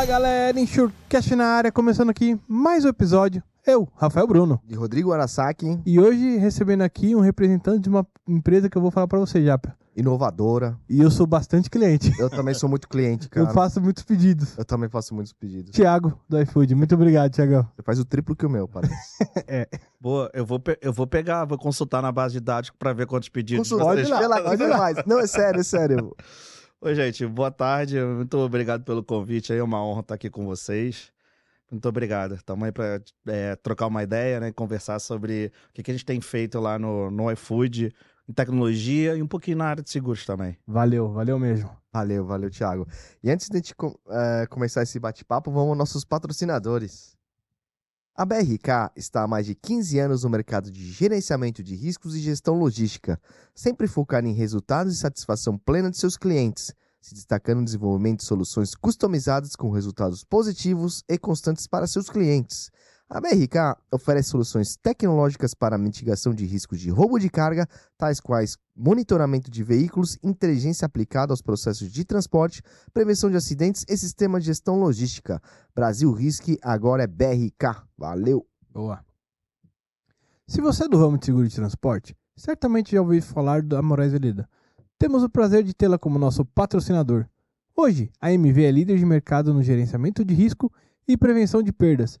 Fala galera, Enxurcast na área, começando aqui mais um episódio. Eu, Rafael Bruno. De Rodrigo Arasaki, E hoje recebendo aqui um representante de uma empresa que eu vou falar pra você, Japa. inovadora. E eu sou bastante cliente. Eu também sou muito cliente, Eu cara. faço muitos pedidos. Eu também faço muitos pedidos. Tiago, do iFood. Muito obrigado, Tiagão. Você faz o triplo que o meu, parece. Boa, eu vou, eu vou pegar, vou consultar na base de dados pra ver quantos pedidos Consulta, vocês... vê lá, vê mais. Não, é sério, é sério. Oi, gente, boa tarde. Muito obrigado pelo convite. É uma honra estar aqui com vocês. Muito obrigado. Estamos aí para trocar uma ideia, né? Conversar sobre o que, que a gente tem feito lá no, no iFood, em tecnologia e um pouquinho na área de seguros também. Valeu, valeu mesmo. Valeu, valeu, Thiago. E antes de a gente eh, começar esse bate-papo, vamos aos nossos patrocinadores. A BRK está há mais de 15 anos no mercado de gerenciamento de riscos e gestão logística, sempre focada em resultados e satisfação plena de seus clientes, se destacando no desenvolvimento de soluções customizadas com resultados positivos e constantes para seus clientes. A BRK oferece soluções tecnológicas para mitigação de riscos de roubo de carga, tais quais monitoramento de veículos, inteligência aplicada aos processos de transporte, prevenção de acidentes e sistema de gestão logística. Brasil Risk agora é BRK. Valeu! Boa. Se você é do ramo de seguro de transporte, certamente já ouviu falar da Moraes Veleda. Temos o prazer de tê-la como nosso patrocinador. Hoje, a MV é líder de mercado no gerenciamento de risco e prevenção de perdas,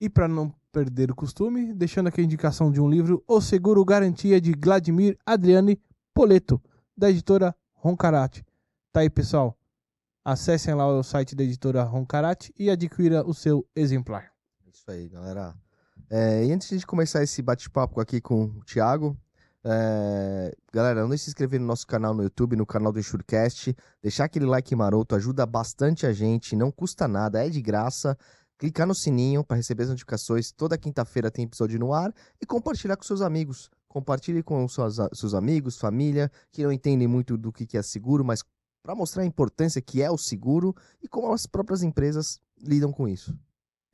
E para não perder o costume, deixando aqui a indicação de um livro, O Seguro Garantia de Vladimir Adriane Poleto, da editora Roncarate. Tá aí, pessoal. Acessem lá o site da editora Roncarate e adquira o seu exemplar. Isso aí, galera. É, e antes de começar esse bate-papo aqui com o Thiago, é, galera, não deixe de se inscrever no nosso canal no YouTube, no canal do Enxurcast, deixar aquele like maroto, ajuda bastante a gente, não custa nada, é de graça. Clicar no sininho para receber as notificações. Toda quinta-feira tem episódio no ar e compartilhar com seus amigos. Compartilhe com suas, seus amigos, família, que não entendem muito do que que é seguro, mas para mostrar a importância que é o seguro e como as próprias empresas lidam com isso.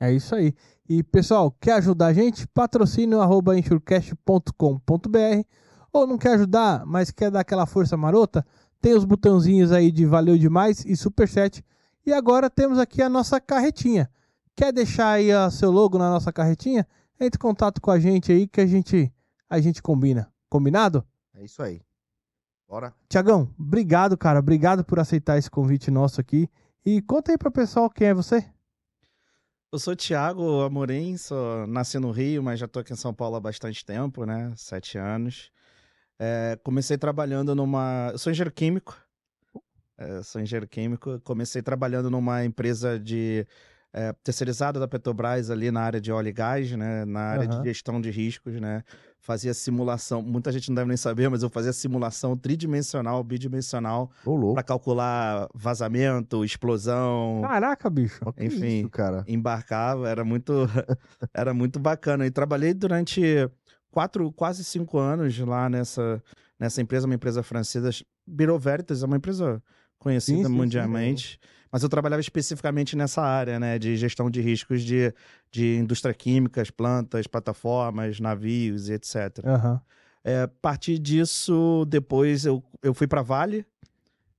É isso aí. E pessoal, quer ajudar a gente? Patrocínio arroba enxurcast.com.br ou não quer ajudar, mas quer dar aquela força marota? Tem os botãozinhos aí de valeu demais e superchat. E agora temos aqui a nossa carretinha. Quer deixar aí o seu logo na nossa carretinha? Entre em contato com a gente aí que a gente a gente combina. Combinado? É isso aí. Bora. Tiagão, obrigado, cara. Obrigado por aceitar esse convite nosso aqui. E conta aí pro pessoal quem é você. Eu sou Thiago Amorim, sou, nasci no Rio, mas já tô aqui em São Paulo há bastante tempo, né? Sete anos. É, comecei trabalhando numa. Eu sou engenheiro químico. É, sou engenheiro químico. Comecei trabalhando numa empresa de é, terceirizada da Petrobras ali na área de óleo e gás, né? Na área Aham. de gestão de riscos, né? Fazia simulação. Muita gente não deve nem saber, mas eu fazia simulação tridimensional, bidimensional, para calcular vazamento, explosão Caraca, bicho. Enfim. isso, cara. embarcava, era muito, era muito bacana. E trabalhei durante quatro, quase cinco anos lá nessa, nessa empresa, uma empresa francesa, Bureau Veritas, é uma empresa conhecida Sim, sim, sim. Mas eu trabalhava especificamente nessa área, né, de gestão de riscos de, de indústria químicas, plantas, plataformas, navios e etc. Aham. É, a partir disso, depois eu, eu fui para Vale.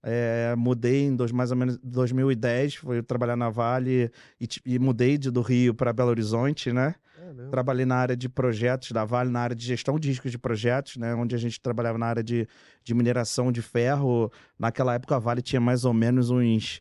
é, mudei em dois, mais ou menos 2010, fui trabalhar na Vale e, e mudei de, do Rio para Belo Horizonte, né? Trabalhei na área de projetos da Vale, na área de gestão de riscos de projetos, né? Onde a gente trabalhava na área de, de mineração de ferro. Naquela época, a Vale tinha mais ou menos uns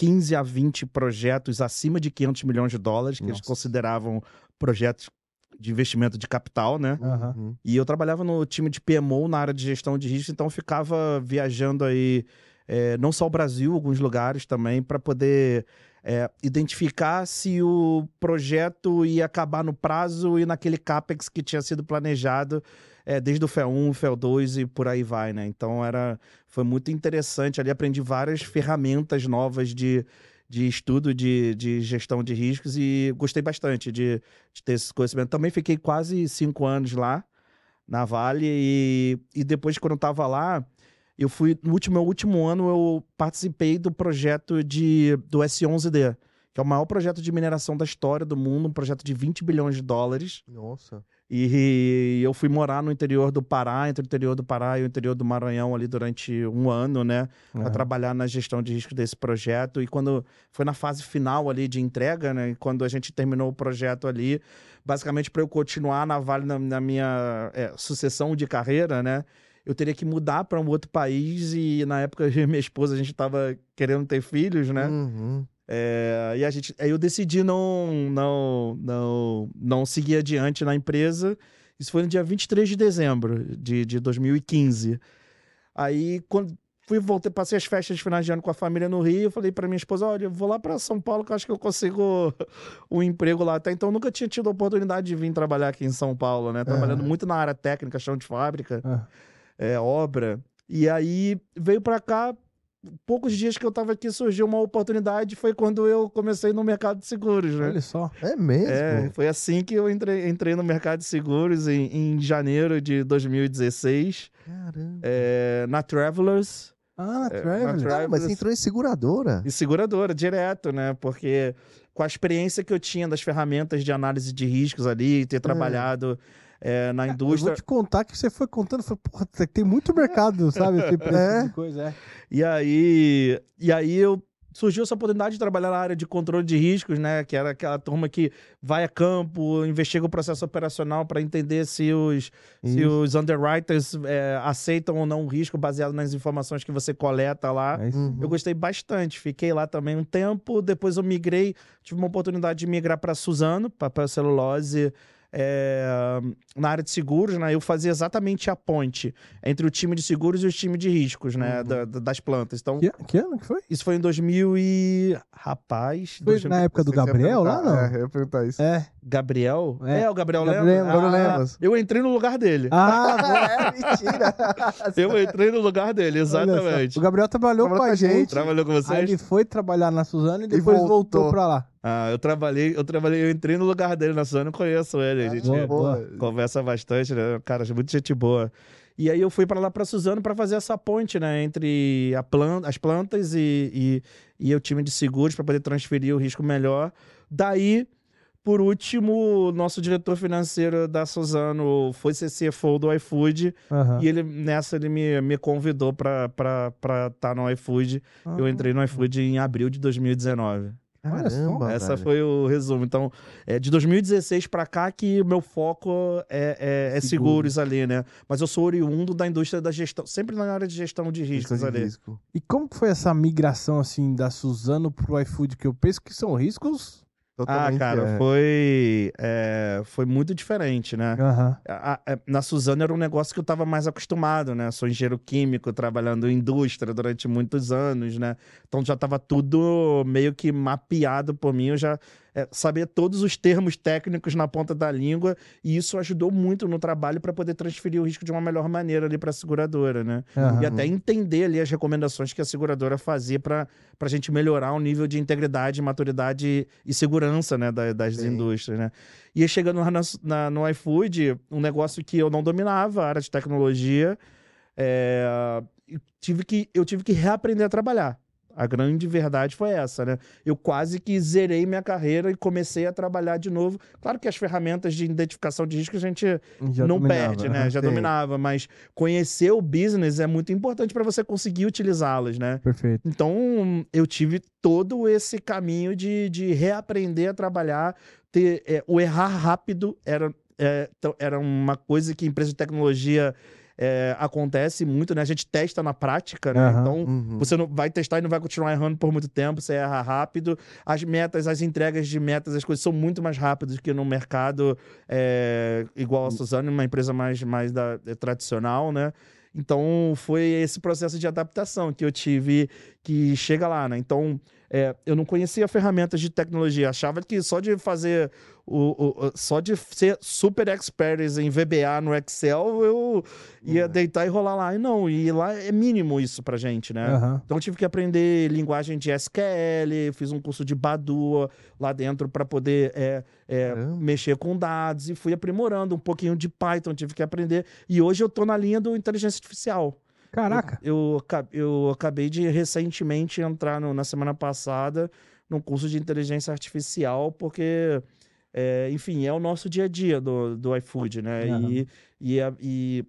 15 a 20 projetos acima de 500 milhões de dólares, que eles Nossa. consideravam projetos de investimento de capital, né? Uhum. E eu trabalhava no time de PMO na área de gestão de risco, então eu ficava viajando aí, é, não só o Brasil, alguns lugares também, para poder é, identificar se o projeto ia acabar no prazo e naquele CAPEX que tinha sido planejado é, desde o FEL1, FEL2 e por aí vai, né? Então era, foi muito interessante. Ali aprendi várias ferramentas novas de, de estudo de, de gestão de riscos e gostei bastante de, de ter esse conhecimento. Também fiquei quase cinco anos lá na Vale e, e depois, quando eu estava lá, eu fui no último, meu último ano eu participei do projeto de, do S11D, que é o maior projeto de mineração da história do mundo, um projeto de 20 bilhões de dólares. Nossa. E eu fui morar no interior do Pará, entre o interior do Pará e o interior do Maranhão ali durante um ano, né? Para Aham. trabalhar na gestão de risco desse projeto. E quando foi na fase final ali de entrega, né? e Quando a gente terminou o projeto ali, basicamente para eu continuar na Vale na, na minha é, sucessão de carreira, né? Eu teria que mudar para um outro país e na época eu e minha esposa a gente estava querendo ter filhos, né? Uhum. É, e a gente, aí eu decidi não, não, não, não seguir adiante na empresa. Isso foi no dia 23 de dezembro de, de 2015. Aí, quando fui, voltei, passei as festas de final de ano com a família no Rio, eu falei para minha esposa, olha, eu vou lá para São Paulo que eu acho que eu consigo um emprego lá. Até então, nunca tinha tido a oportunidade de vir trabalhar aqui em São Paulo, né? Trabalhando Aham. muito na área técnica, chão de fábrica Ah, é, obra. E aí veio pra cá. Poucos dias que eu tava aqui surgiu uma oportunidade. Foi quando eu comecei no mercado de seguros, né? olha só. É mesmo? É, foi assim que eu entrei, entrei no mercado de seguros em, em janeiro de 2016, Caramba. é, na Travelers Ah, na É, Travelers. na Tra- Ah, mas você entrou em seguradora. e seguradora, direto, né? Porque com a experiência que eu tinha das ferramentas de análise de riscos ali, ter trabalhado é, na Eu indústria. vou te contar que você foi contando, foi, porra, tem muito mercado, sabe? É. tipo de coisa, é. E aí, e aí eu surgiu essa oportunidade de trabalhar na área de controle de riscos, né? Que era aquela turma que vai a campo, investiga o processo operacional para entender se os, se os underwriters é, aceitam ou não o risco baseado nas informações que você coleta lá. É. Uhum. Eu gostei bastante, fiquei lá também um tempo. Depois eu migrei, tive uma oportunidade de migrar para Suzano, papel celulose, é, na área de seguros, né? Eu fazia exatamente a ponte entre o time de seguros e o time de riscos, né? Uhum. da- da- das plantas. Então, Que, que ano que foi? isso foi em 2000 e... Rapaz... Foi 2000 na época do Gabriel lá, perguntar- não? É, eu ia perguntar isso. É. Gabriel? É. É, o Gabriel, Gabriel Lemos. Gabriel Ah, Lemos. Eu entrei no lugar dele. Ah, é, mentira. Eu entrei no lugar dele, exatamente. O Gabriel trabalhou Trabalhou com a gente. Trabalhou com Aí vocês? ele foi trabalhar na Suzano e depois voltou. voltou. pra lá. Ah, eu trabalhei, eu trabalhei, eu entrei no lugar dele na Suzano, eu conheço ele, a gente boa, Boa. conversa bastante, né? Cara, muito gente boa. E aí eu fui pra lá pra Suzano pra fazer essa ponte, né, entre a plan- as plantas e, e, e o time de seguros pra poder transferir o risco melhor. Daí, por último, nosso diretor financeiro da Suzano foi ser CFO do iFood Aham. e ele nessa ele me, me convidou pra estar no iFood. Eu Ah. entrei no iFood em abril de 2019. Olha só. Caramba, Essa velho. foi o resumo. Então, é de 2016 pra cá que o meu foco é, é- é Seguros. seguros ali, né? Mas eu sou oriundo da indústria da gestão, sempre na área de gestão de riscos Gestão de ali. risco. E como que foi essa migração, assim, da Suzano pro iFood? Que eu penso que são riscos. Ah, Totalmente, cara, é. foi, é, foi muito diferente, né? Aham. A- a- na Suzano era um negócio que eu estava mais acostumado, né? Sou engenheiro químico, trabalhando em indústria durante muitos anos, né? Então já estava tudo meio que mapeado por mim. Eu já é, sabia todos os termos técnicos na ponta da língua e isso ajudou muito no trabalho para poder transferir o risco de uma melhor maneira ali para a seguradora, né? aham. E até entender ali as recomendações que a seguradora fazia para a gente melhorar o nível de integridade, maturidade e segurança né, da- das Sim. indústrias. Né? E chegando lá na- na- no iFood, um negócio que eu não dominava, a área de tecnologia, é, eu, tive que, eu tive que reaprender a trabalhar. A grande verdade foi essa, né? Eu quase que zerei minha carreira e comecei a trabalhar de novo. Claro que as ferramentas de identificação de risco a gente Já não dominava, perde, né? aham. Já Sim. dominava, mas conhecer o business é muito importante para você conseguir utilizá-las, né? Perfeito. Então, eu tive todo esse caminho de, de reaprender a trabalhar. Ter, é, o errar rápido era, é, então, era uma coisa que empresa de tecnologia é, acontece muito, né? A gente testa na prática, né? Aham. Então, Uhum. você não vai testar e não vai continuar errando por muito tempo, você erra rápido. As metas, as entregas de metas, as coisas são muito mais rápidas que no mercado é, igual a Suzano, uma empresa mais, mais da, é, tradicional, né? Então foi esse processo de adaptação que eu tive que chega lá, né? Então é, eu não conhecia ferramentas de tecnologia. Achava que só de fazer o, o- só de ser super expert em VBA no Excel, eu ia deitar e rolar lá. E não, e lá é mínimo isso pra gente, né? Aham. Então eu tive que aprender linguagem de SQL, fiz um curso de Badua lá dentro para poder é, é, Caramba. mexer com dados e fui aprimorando um pouquinho de Python, tive que aprender. E hoje eu tô na linha do inteligência artificial. Caraca. Eu, aca- eu acabei de recentemente entrar no- na semana passada num curso de inteligência artificial, porque, é, enfim, é o nosso dia a dia do, do iFood, né? Aham. E, e, a- e,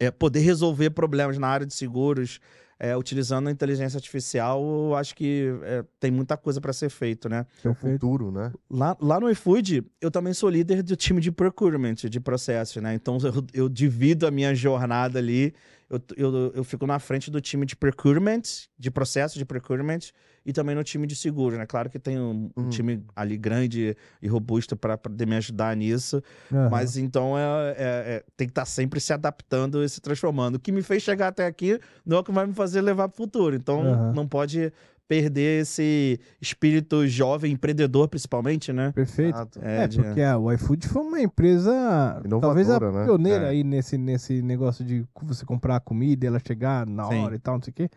é, poder resolver problemas na área de seguros é, utilizando a inteligência artificial, eu acho que é, tem muita coisa para ser feito, né? É o futuro, né? Lá, lá no iFood, eu também sou líder do time de procurement, de processos, né? Então, eu, eu divido a minha jornada ali. Eu, eu, eu fico na frente do time de procurement, de processo de procurement, e também no time de seguro, né? Claro que tem um, um Uhum. time ali grande e robusto para poder me ajudar nisso. Aham. Mas então é, é- é- tem que estar sempre se adaptando e se transformando. O que me fez chegar até aqui não é o que vai me fazer levar para o futuro. Então Aham. não pode perder esse espírito jovem, empreendedor principalmente, né? Perfeito. É, de- porque a- o iFood foi uma empresa Inovadora, talvez a né? pioneira É. aí nesse, nesse negócio de você comprar a comida e ela chegar na Sim. hora e tal, não sei o quê.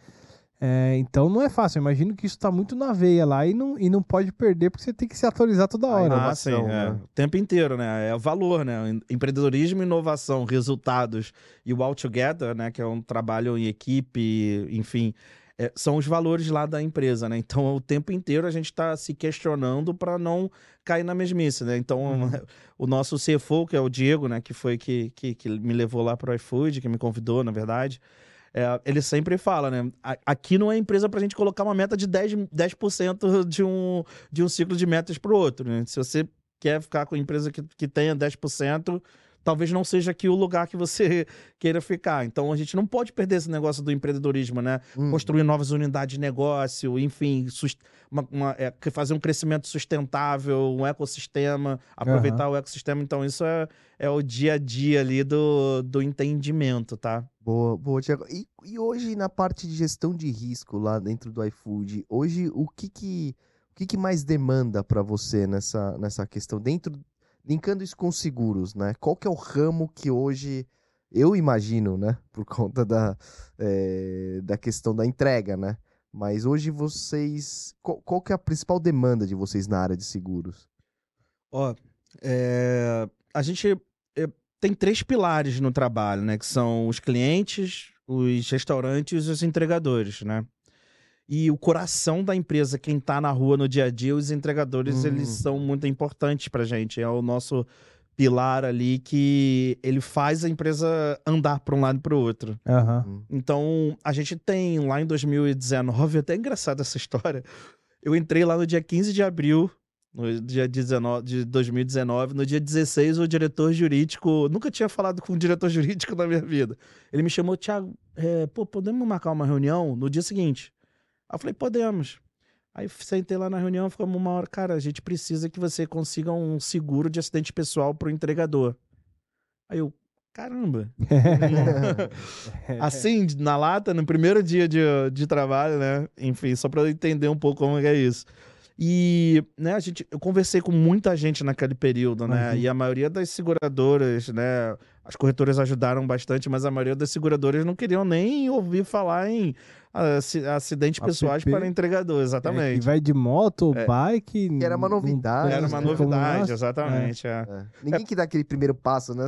É, então não é fácil. Eu imagino que isso tá muito na veia lá e não, e não pode perder porque você tem que se atualizar toda A hora. Ah, sim, inovação, é. né? O tempo inteiro, né? É o valor, né? Em- Empreendedorismo, inovação, resultados e o All Together, né? Que é um trabalho em equipe, enfim, é, são os valores lá da empresa, né? Então, o tempo inteiro a gente está se questionando para não cair na mesmice, né? Então, o nosso CFO, que é o Diego, né? Que foi que, que, que me levou lá para o iFood, que me convidou, na verdade. é, ele sempre fala, né? Aqui não é empresa para a gente colocar uma meta de 10%, 10% de, um, de um ciclo de metas para o outro, né? Se você quer ficar com empresa que, que tenha 10%, talvez não seja aqui o lugar que você queira ficar. Então a gente não pode perder esse negócio do empreendedorismo, né? Hum. Construir novas unidades de negócio, enfim, uma- uma- é, fazer um crescimento sustentável, um ecossistema, aproveitar o ecossistema. Então isso é, é o dia a dia ali do, do entendimento, tá? Boa, boa, Tiago. E, e hoje, na parte de gestão de risco lá dentro do iFood, hoje o que que, o que, que mais demanda para você nessa, nessa questão? Dentro, linkando isso com seguros, né? Qual que é o ramo que hoje, eu imagino, né? Por conta da, eh, da questão da entrega, né? Mas hoje vocês, qual, qual que é a principal demanda de vocês na área de seguros? Ó, é, a gente é, tem três pilares no trabalho, né? Que são os clientes, os restaurantes e os entregadores, né? E o coração da empresa, quem tá na rua no dia a dia, os entregadores, Hum. eles são muito importantes pra gente. É o nosso pilar ali que ele faz a empresa andar para um lado e para o outro. Aham. Então, a gente tem lá em 2019, até é engraçada essa história. Eu entrei lá no dia 15 de abril, no dia 19 de 2019. No dia 16, o diretor jurídico. Nunca tinha falado com um diretor jurídico na minha vida. Ele me chamou, Thiago, é, pô, podemos marcar uma reunião no dia seguinte? Aí eu falei, podemos. Aí sentei lá na reunião, ficamos uma hora, cara, a gente precisa que você consiga um seguro de acidente pessoal pro entregador. Aí eu, caramba. assim, na lata, no primeiro dia de, de trabalho, né? Enfim, só para eu entender um pouco como é isso. E, né, a gente, eu conversei com muita gente naquele período, né? Imagino. E a maioria das seguradoras, né? As corretoras ajudaram bastante, mas a maioria das seguradoras não queriam nem ouvir falar em ah, aci- acidentes APP. pessoais para entregador, É, exatamente. que vai de moto ou É. bike. Que era uma novidade, Era uma novidade, exatamente. é. É. Ninguém que dá aquele primeiro passo, né?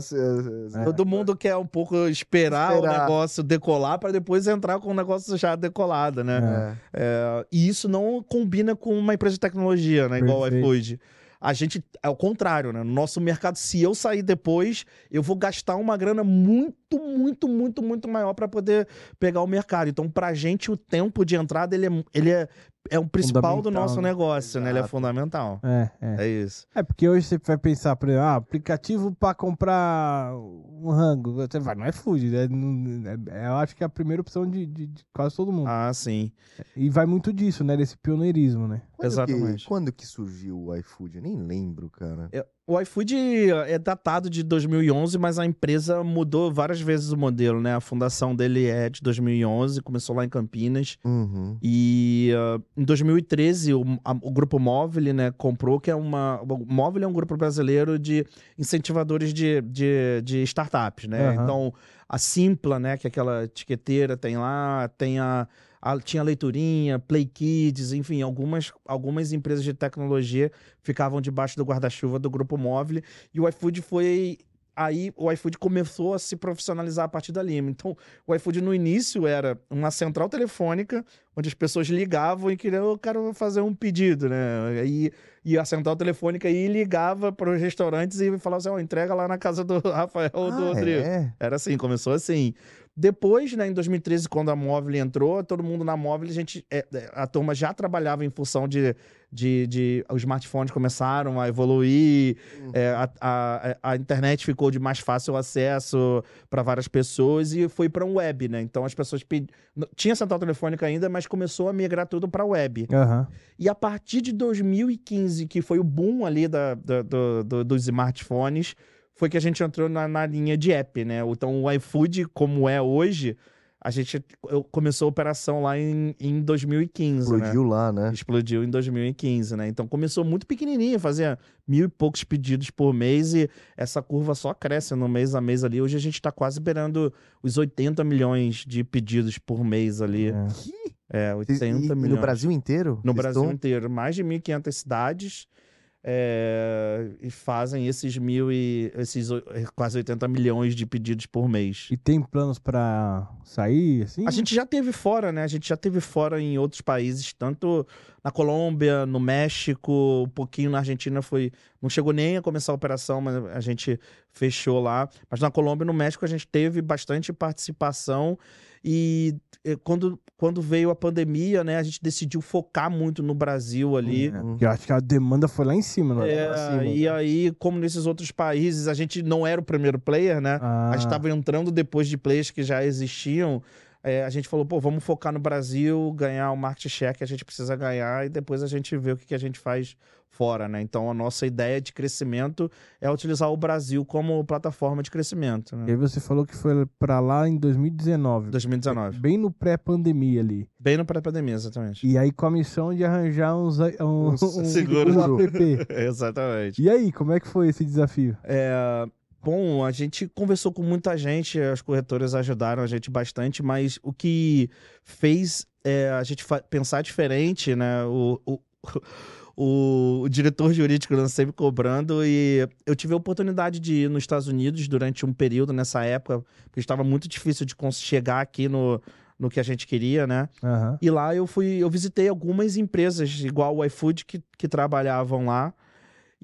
Todo mundo quer um pouco esperar, Esperar. o negócio decolar para depois entrar com o negócio já decolado, né? É. É, e isso não combina com uma empresa de tecnologia, né? Igual o Perfeito. iFood. A gente, é o contrário, né? No nosso mercado, se eu sair depois, eu vou gastar uma grana muito, muito, muito, muito maior para poder pegar o mercado. Então, pra gente, o tempo de entrada, ele é, ele é, é o principal do nosso né? negócio, né? Ele é fundamental. É, é. É isso. É, porque hoje você vai pensar, por exemplo, ah, aplicativo pra comprar um rango. Você vai no iFood, né? Não- é- é- Eu acho que é a primeira opção de, de- de quase todo mundo. Ah, sim. E vai muito disso, né? Desse pioneirismo, né? Quando Exatamente. Que, quando que surgiu o iFood? Eu nem lembro, cara. O iFood é datado de 2011, mas a empresa mudou várias vezes o modelo, né? A fundação dele é de 2011, começou lá em Campinas. Uhum. E uh, em 2013, o, a, o grupo Móvel, né, comprou, que é uma. O Móvel é um grupo brasileiro de incentivadores de, de, de startups, né? Aham. Então, a Simpla, né, que é aquela etiqueteira, tem lá, tem a. a- tinha Leiturinha, Play Kids, enfim, algumas, algumas empresas de tecnologia ficavam debaixo do guarda-chuva do grupo Móvel. E o iFood foi. Aí o iFood começou a se profissionalizar a partir dali. Então, o iFood no início era uma central telefônica onde as pessoas ligavam e queriam, eu quero fazer um pedido, né? E, e a central telefônica aí ligava para os restaurantes e falava assim, ó, entrega lá na casa do Rafael ou do Ah, Rodrigo. é? Era assim, começou assim. Depois, né, em 2013, quando a Móvel entrou, todo mundo na Móvel, a gente, é, é, a turma já trabalhava em função de, de, de os smartphones começaram a evoluir, é, a, a, a internet ficou de mais fácil acesso para várias pessoas e foi para um web, né? Então as pessoas pedi... n- tinha central telefônica ainda, mas começou a migrar tudo para web. Aham. E a partir de 2015, que foi o boom ali da, da- do- do- dos smartphones, foi que a gente entrou na, na linha de app, né? Então o iFood, como é hoje, a gente começou a operação lá em, em 2015, né? Explodiu lá, né? Explodiu em 2015, né? Então começou muito pequenininho, fazia mil e poucos pedidos por mês e essa curva só cresce no mês a mês ali. Hoje a gente tá quase beirando os 80 milhões de pedidos por mês ali. É. É, Vocês- 80 e, e milhões. no Brasil inteiro? No Brasil estão- inteiro, mais de 1.500 cidades é, e fazem esses mil e esses o- quase 80 milhões de pedidos por mês. E tem planos pra sair, assim? A gente já teve fora, né? A gente já teve fora em outros países, tanto na Colômbia, no México, um pouquinho na Argentina foi. Não chegou nem a começar a operação, mas a gente fechou lá. Mas na Colômbia e no México a gente teve bastante participação. E eh, quando, quando veio a pandemia, né, a gente decidiu focar muito no Brasil ali. É, eu acho que a demanda foi lá em cima, né? É, cima. e aí, como nesses outros países, a gente não era o primeiro player, né? Ah, A gente estava entrando depois de players que já existiam. É, a gente falou, pô, vamos focar no Brasil, ganhar o market share que a gente precisa ganhar e depois a gente vê o que, que a gente faz fora, né? Então a nossa ideia de crescimento é utilizar o Brasil como plataforma de crescimento, E né? aí você falou que foi pra lá em 2019. 2019. Bem no pré-pandemia ali. Bem no pré-pandemia, exatamente. E aí com a missão de arranjar uns, um, um, seguros. um app. Exatamente. E aí, como é que foi esse desafio? É, bom, a gente conversou com muita gente, as corretoras ajudaram a gente bastante, mas o que fez é, a gente pensar diferente, né? O, o, o, o diretor jurídico né, sempre cobrando, e eu tive a oportunidade de ir nos Estados Unidos durante um período nessa época, porque estava muito difícil de chegar aqui no, no que a gente queria, né? Aham. E lá eu fui, eu visitei algumas empresas, igual o iFood, que, que trabalhavam lá.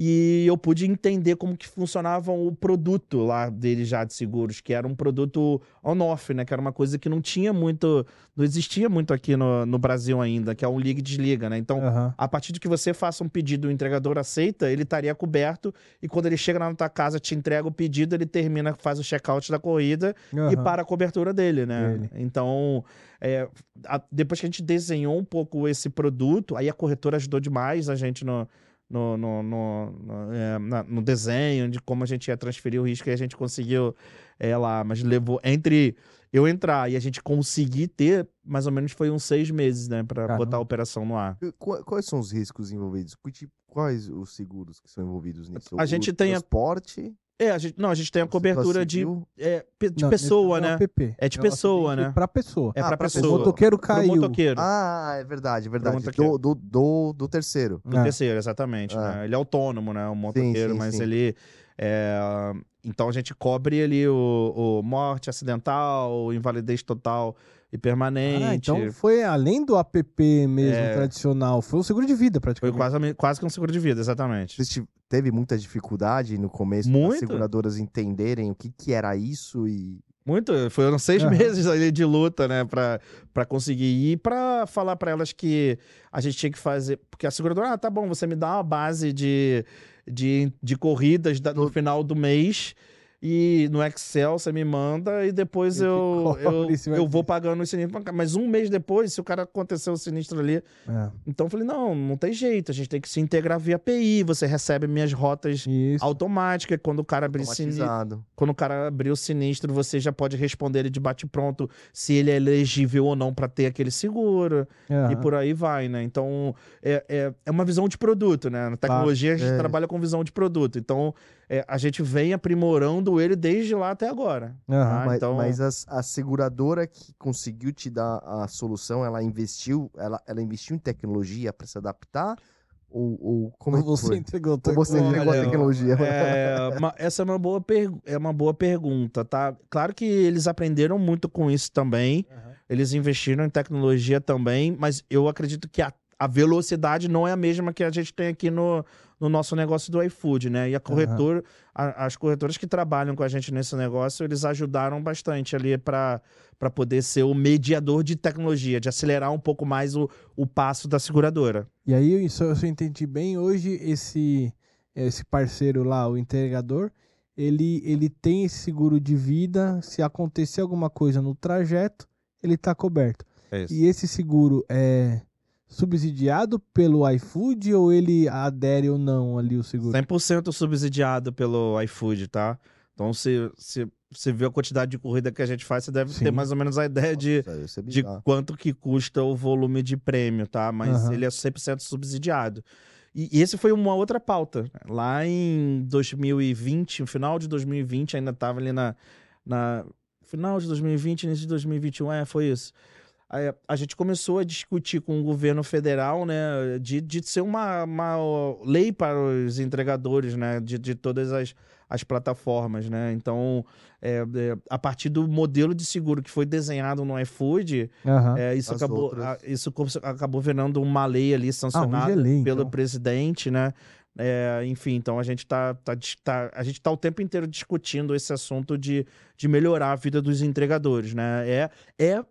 E eu pude entender como que funcionava o produto lá deles já de seguros, que era um produto on-off, né? Que era uma coisa que não tinha muito, não existia muito aqui no, no Brasil ainda, que é um liga e desliga, né? Então, Aham. a partir de que você faça um pedido, o entregador aceita, ele estaria coberto e quando ele chega lá na tua casa, te entrega o pedido, ele termina, faz o check-out da corrida e Aham. para a cobertura dele, né? Dele. Então, é, a- depois que a gente desenhou um pouco esse produto, aí a corretora ajudou demais a gente no, no, no, no, no, é, na- no desenho, de como a gente ia transferir o risco, e a gente conseguiu é, lá, mas levou entre eu entrar e a gente conseguir ter, mais ou menos foi uns seis meses, né, para botar a operação no ar. Qu- Quais são os riscos envolvidos? Tipo- Quais os seguros que são envolvidos nisso? A O gente tem a- transporte, É, a gente, não, a gente tem a cobertura de, é, de Não, pessoa, nesse né? é app. É de pessoa, né? Pra pessoa. É Ah, pra pra O pessoa. pessoa. motoqueiro Pro caiu. motoqueiro. Ah, é verdade, é verdade. Do, do, do, do terceiro. Do É. terceiro, exatamente. Ah. né? Ele é autônomo, né? O motoqueiro, sim, mas sim. ele. é, Então a gente cobre ali o, o morte acidental, invalidez total e permanente. Ah, então foi além do app mesmo É. tradicional. Foi um seguro de vida, Foi praticamente. quase, quase que um seguro de vida, exatamente. Teve muita dificuldade no começo Muito. das seguradoras entenderem o que, que era isso e. Muito, foram seis Aham. meses ali de luta, né, pra, pra conseguir ir, pra falar pra elas que a gente tinha que fazer, porque a seguradora, ah, tá bom, você me dá uma base de, de, de corridas da- no final do mês, e no Excel você me manda e depois E eu, eu, eu vai- vou pagando o sinistro. Mas um mês depois, se o cara aconteceu o sinistro ali, É, então eu falei, não, não tem jeito, a gente tem que se integrar via API, você recebe minhas rotas isso. automáticas, quando o cara abrir sinistro, quando o cara abrir o sinistro, você já pode responder ele de bate-pronto se ele é elegível ou não para ter aquele seguro Aham. e por aí vai, né? Então, é, é, é uma visão de produto, né? Na tecnologia, a gente É. trabalha com visão de produto. Então, é, a gente vem aprimorando ele desde lá até agora. Aham. Ah, mas então- mas as- a, seguradora que conseguiu te dar a solução, ela investiu, ela, ela investiu em tecnologia para se adaptar? Ou, ou como é que você foi? entregou Ou você tecnologia. entregou a Olha, tecnologia? É, uma- essa é uma, boa per- é uma boa pergunta, tá? Claro que eles aprenderam muito com isso também. Aham. Eles investiram em tecnologia também, mas eu acredito que a, a velocidade não é a mesma que a gente tem aqui no, no nosso negócio do iFood, né? E a corretor, a- as corretoras que trabalham com a gente nesse negócio, eles ajudaram bastante ali para para poder ser o mediador de tecnologia, de acelerar um pouco mais o, o passo da seguradora. E aí, isso eu só entendi bem, hoje esse esse parceiro lá, o entregador, ele, ele tem esse seguro de vida, se acontecer alguma coisa no trajeto, ele está coberto. É isso. E esse seguro é subsidiado pelo iFood ou ele adere ou não ali o seguro? 100% subsidiado pelo iFood, tá? Então, se, se você vê a quantidade de corrida que a gente faz, você deve Sim. ter mais ou menos a ideia de, Nossa, é de bizarro. quanto que custa o volume de prêmio, tá? Mas Aham. ele é 100% subsidiado. E, e esse foi uma outra pauta. Lá em 2020, no final de 2020, ainda estava ali na, na... Final de 2020, início de 2021, é, foi isso. Aí, a gente começou a discutir com o governo federal, né, de, de ser uma, uma lei para os entregadores, né, de, de todas as, as plataformas, né. Então, é, é, a partir do modelo de seguro que foi desenhado no iFood, Aham. é, isso, As acabou, a- isso acabou virando uma lei ali sancionada hoje é lei, pelo então. presidente, né? É, enfim, então a gente tá, tá, dis- tá- a gente tá o tempo inteiro discutindo esse assunto de, de melhorar a vida dos entregadores, né? É, é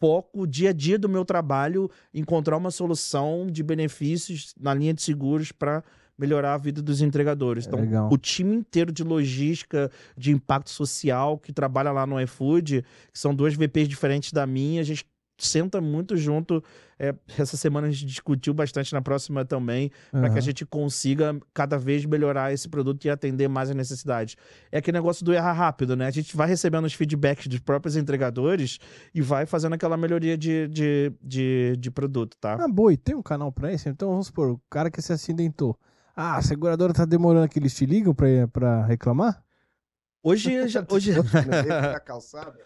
foco dia a dia do meu trabalho encontrar uma solução de benefícios na linha de seguros para melhorar a vida dos entregadores. É Então, legal. o time inteiro de logística, de impacto social que trabalha lá no iFood, que são duas VPs diferentes da minha, a gente senta muito junto. É, essa semana a gente discutiu bastante na próxima também, para que a gente consiga cada vez melhorar esse produto e atender mais as necessidades. É aquele negócio do errar rápido, né? A gente vai recebendo os feedbacks dos próprios entregadores e vai fazendo aquela melhoria de, de, de, de produto, tá? Ah, boa, e tem um canal pra isso? Então vamos supor, o cara que se acidentou. Ah, a seguradora tá demorando que eles te ligam pra, pra reclamar? Hoje, já- hoje calçada.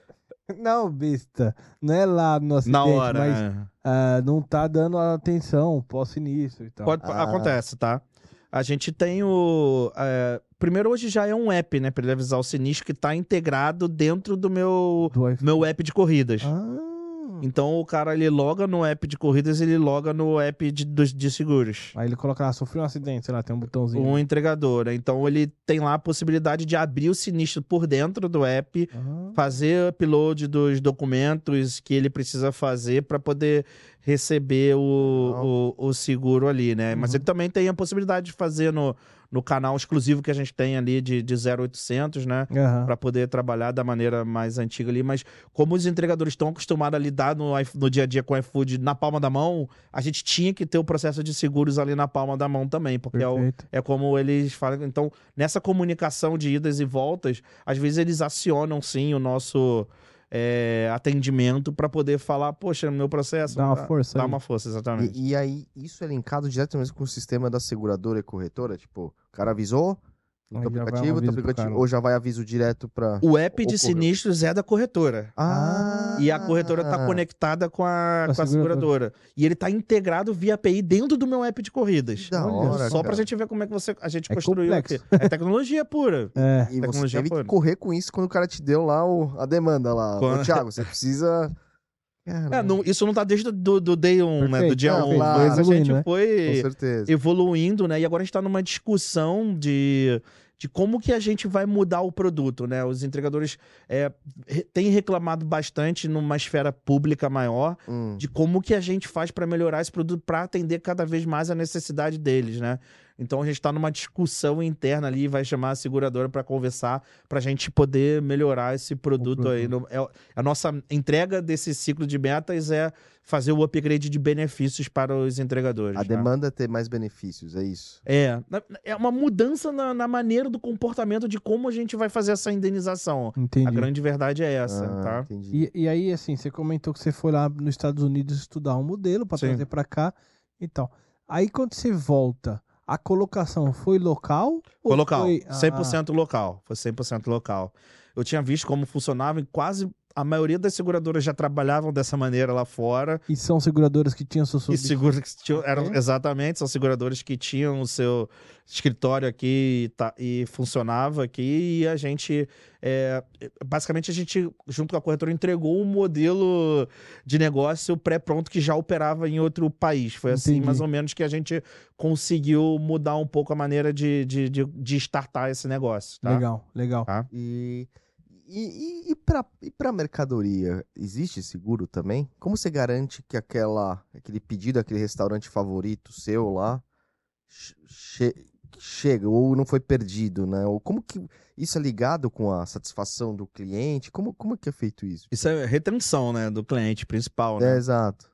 Não, besta. Não é lá no acidente, na hora, mas né? ah, não tá dando atenção pós-sinistro e tal. Pode, Ah. Acontece, tá? A gente tem o. é, primeiro, hoje já é um app, né? Pra ele avisar o sinistro que tá integrado dentro do meu, Do iPhone. meu app de corridas. Ah, Então o cara ele loga no app de corridas, ele loga no app de, de seguros. aí ele coloca lá, sofreu um acidente, sei lá, tem um botãozinho. Um entregador. né? Então ele tem lá a possibilidade de abrir o sinistro por dentro do app, Ah, fazer upload dos documentos que ele precisa fazer para poder receber o, o, o seguro ali, né? Mas Uhum. ele também tem a possibilidade de fazer no, no canal exclusivo que a gente tem ali de, de 0800, né? aham. Para poder trabalhar da maneira mais antiga ali. Mas como os entregadores estão acostumados a lidar no, no dia a dia com o iFood na palma da mão, a gente tinha que ter o processo de seguros ali na palma da mão também, porque é o, é como eles falam. Então, nessa comunicação de idas e voltas, às vezes eles acionam sim o nosso é, atendimento para poder falar, poxa, meu processo. Dá uma ah, força Dá aí. uma força, exatamente. E, e aí, isso é linkado diretamente com o sistema da seguradora e corretora? Tipo, o cara avisou aplicativo, aplicativo ou já vai aviso direto pra. O app de sinistros é da corretora. Ah! E a corretora está conectada com a, Com a com a seguradora. E ele está integrado via API dentro do meu app de corridas. Que da Olha hora, Só cara. pra gente ver como é que você, a gente É construiu complexo. aqui. É tecnologia pura. É, E você Tecnologia teve que pura. correr com isso quando o cara te deu lá o- a demanda lá. Quando- Ô, Thiago, você precisa. É, não- isso não tá desde do, do day 1, né? Do dia Não, 1. claro. Mas a gente né? Foi evoluindo, né? E agora a gente tá numa discussão de, de como que a gente vai mudar o produto, né? Os entregadores é, têm reclamado bastante numa esfera pública maior Hum. de como que a gente faz para melhorar esse produto para atender cada vez mais a necessidade deles, né? Então a gente está numa discussão interna ali, vai chamar a seguradora para conversar, para a gente poder melhorar esse produto, aí. No- é- a nossa entrega desse ciclo de metas é fazer o upgrade de benefícios para os entregadores. A né? demanda é ter mais benefícios, é isso. É, é uma mudança na, na maneira do comportamento de como a gente vai fazer essa indenização. Entendi. A grande verdade é essa, Ah, tá? Entendi. E, e aí, assim, você comentou que você foi lá nos Estados Unidos estudar um modelo para trazer para cá e tal. Aí, quando você volta, a colocação foi local? Foi local, foi- Ah, 100% local. Foi 100% local. Eu tinha visto como funcionava e quase a maioria das seguradoras já trabalhavam dessa maneira lá fora. E são seguradoras que tinham seu E sub... seguros que tinham, eram exatamente, são seguradores que tinham o seu escritório aqui e, tá- e funcionava aqui e a gente é, basicamente a gente junto com a corretora entregou um modelo de negócio pré-pronto que já operava em outro país. Foi assim Entendi. mais ou menos que a gente conseguiu mudar um pouco a maneira de, de, de, de startar esse negócio. Tá? Legal, legal. Tá? E, e, e, e para pra mercadoria, existe seguro também? Como você garante que aquela, aquele pedido, aquele restaurante favorito seu lá, che- chega ou não foi perdido, né? Ou como que isso é ligado com a satisfação do cliente? Como, como que é feito isso? Isso é retenção né, do cliente principal. É, Né? exato.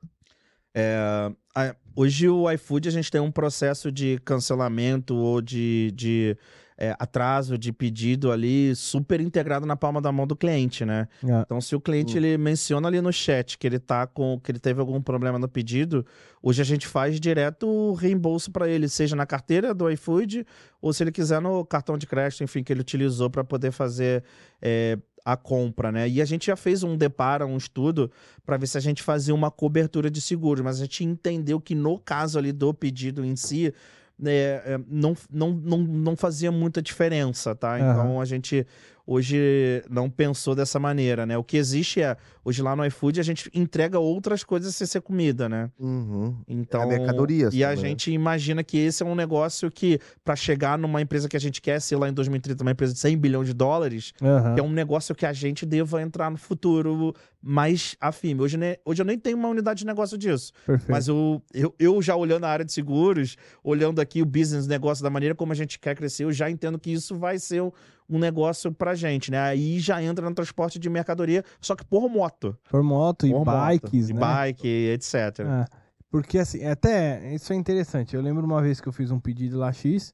É, a- hoje o iFood a gente tem um processo de cancelamento ou de, de, é, atraso de pedido ali super integrado na palma da mão do cliente, né? É. Então, se o cliente Hum. ele menciona ali no chat que ele tá com que ele teve algum problema no pedido, hoje a gente faz direto o reembolso para ele, seja na carteira do iFood ou se ele quiser no cartão de crédito, enfim, que ele utilizou para poder fazer é, a compra, né? E a gente já fez um depara, um estudo para ver se a gente fazia uma cobertura de seguros, mas a gente entendeu que no caso ali do pedido em si né, é, não, não, não, não fazia muita diferença, tá? Então a gente hoje não pensou dessa maneira, né? O que existe é, hoje lá no iFood a gente entrega outras coisas sem ser comida, né? Uhum. Então, mercadorias e a também, né? gente imagina que esse é um negócio que para chegar numa empresa que a gente quer ser lá em 2030, uma empresa de 100 bilhões de dólares, que é um negócio que a gente deva entrar no futuro mais afim. Hoje, né, hoje eu nem tenho uma unidade de negócio disso. Perfeito. Mas eu, eu, eu já olhando a área de seguros, olhando aqui o business negócio da maneira como a gente quer crescer, eu já entendo que isso vai ser um, um negócio pra gente, né? Aí já entra no transporte de mercadoria, só que por moto. Por moto e Por moto, bikes, e né? bike, etc. É, porque assim, até isso é interessante. Eu lembro uma vez que eu fiz um pedido lá X.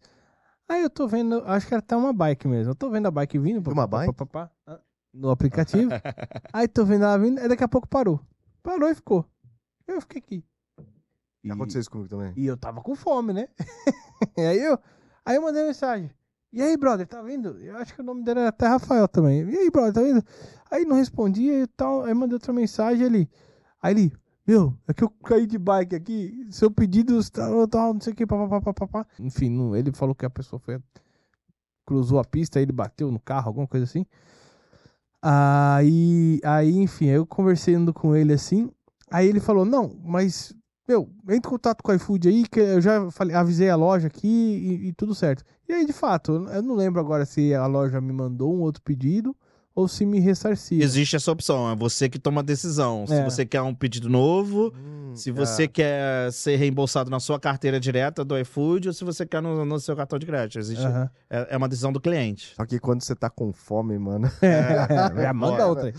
Aí eu tô vendo, acho que era até uma bike mesmo. Eu tô vendo a bike vindo. pá, Uma bike? pá, no aplicativo. aí tô vendo ela vindo, aí daqui a pouco parou. Parou e ficou. Eu fiquei aqui. E, Aconteceu isso comigo também. e eu tava com fome, né? e aí eu, aí eu mandei mensagem. E aí, brother, tá vindo? Eu acho que o nome dele era até Rafael também. E aí, brother, tá vindo? Aí não respondia e tal. Aí mandei outra mensagem ali. Aí ele, meu, é que eu caí de bike aqui. Seu pedido tal, tal, não sei o que, papapá. Enfim, não, ele falou que a pessoa foi. Cruzou a pista, aí ele bateu no carro, alguma coisa assim. Aí, aí, enfim, eu conversando com ele assim. Aí ele falou: Não, mas, meu, entra em contato com o iFood aí, que eu já falei, avisei a loja aqui e, e tudo certo. E aí, de fato, eu não lembro agora se a loja me mandou um outro pedido ou se me ressarcia. Existe essa opção, é você que toma a decisão. Se É. você quer um pedido novo, Hum, se você é. quer ser reembolsado na sua carteira direta do iFood ou se você quer no, no seu cartão de crédito. Existe, é, é uma decisão do cliente. Só que quando você tá com fome, mano. É, já manda outra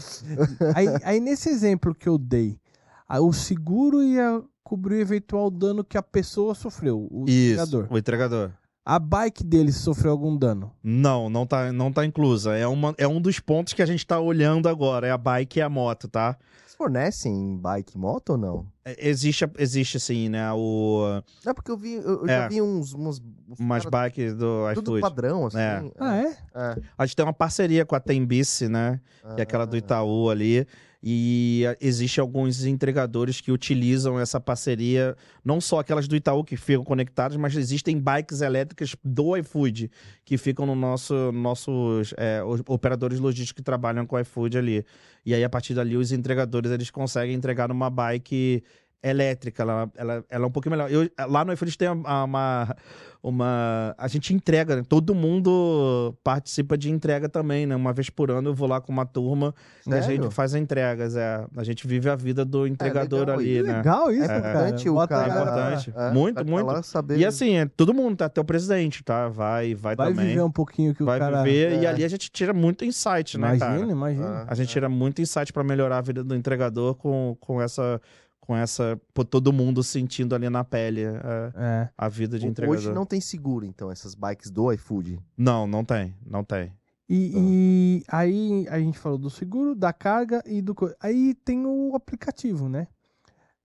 aí. aí. Nesse exemplo que eu dei, a- o seguro ia cobrir o eventual dano que a pessoa sofreu, o Isso, entregador. o entregador. A bike dele sofreu algum dano. Não, não tá, não tá inclusa. É, uma, é um dos pontos que a gente tá olhando agora. É a bike e a moto, tá? Vocês fornecem bike e moto ou não? É, Existe, existe sim, né? O, Não, porque eu vi, eu, eu já É. vi uns. uns, uns umas cara- bikes do Tudo iFood. padrão, assim. É. Ah, é? É. A gente tem uma parceria com a Tembice, né? que é aquela do Ah. Itaú ali. E ah, existe alguns entregadores que utilizam essa parceria, não só aquelas do Itaú que ficam conectadas, mas existem bikes elétricas do iFood que ficam no nosso nossos é, operadores logísticos que trabalham com o iFood ali. E aí a partir dali os entregadores eles conseguem entregar numa bike elétrica, ela, ela, ela é um pouquinho melhor. Eu, lá no iFood tem uma, uma, uma- A gente entrega, né? todo mundo participa de entrega também, né? Uma vez por ano eu vou lá com uma turma e a Sério? gente faz entregas. É. A gente vive a vida do entregador legal ali, isso. né? Legal isso, É cara. o a cara- É importante. É, muito, muito. saber- E assim, é, todo mundo, tá? até o presidente, tá? Vai, vai, Vai também. viver um pouquinho que vai o cara... viver. E É. ali a gente tira muito insight, né, Imagina, cara? imagina. Ah, A gente é. tira muito insight pra melhorar a vida do entregador com, com essa. Com essa. Pô, todo mundo sentindo ali na pele é, É. a vida de entregador. Hoje não tem seguro, então, essas bikes do iFood. Não, não tem. Não tem. E, e aí a gente falou do seguro, da carga e do. Aí tem o aplicativo, né?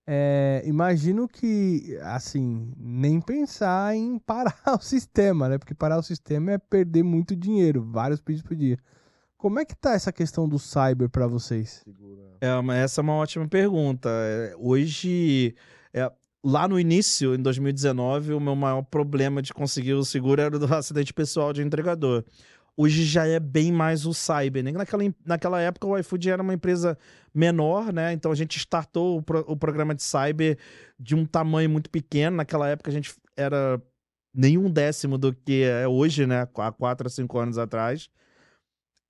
É, imagino que, assim, nem pensar em parar o sistema, né? Porque parar o sistema é perder muito dinheiro, vários pedidos por dia. Como é que tá essa questão do cyber pra vocês? É, uma- essa é uma ótima pergunta. É, Hoje, é, lá no início, em 2019, o meu maior problema de conseguir o seguro era do acidente pessoal de entregador. Hoje já é bem mais o cyber. né? Naquela, naquela época, o iFood era uma empresa menor, né? Então a gente startou o, pro- o programa de cyber de um tamanho muito pequeno. Naquela época a gente era nenhum décimo do que é hoje, né? Há quatro a cinco anos atrás.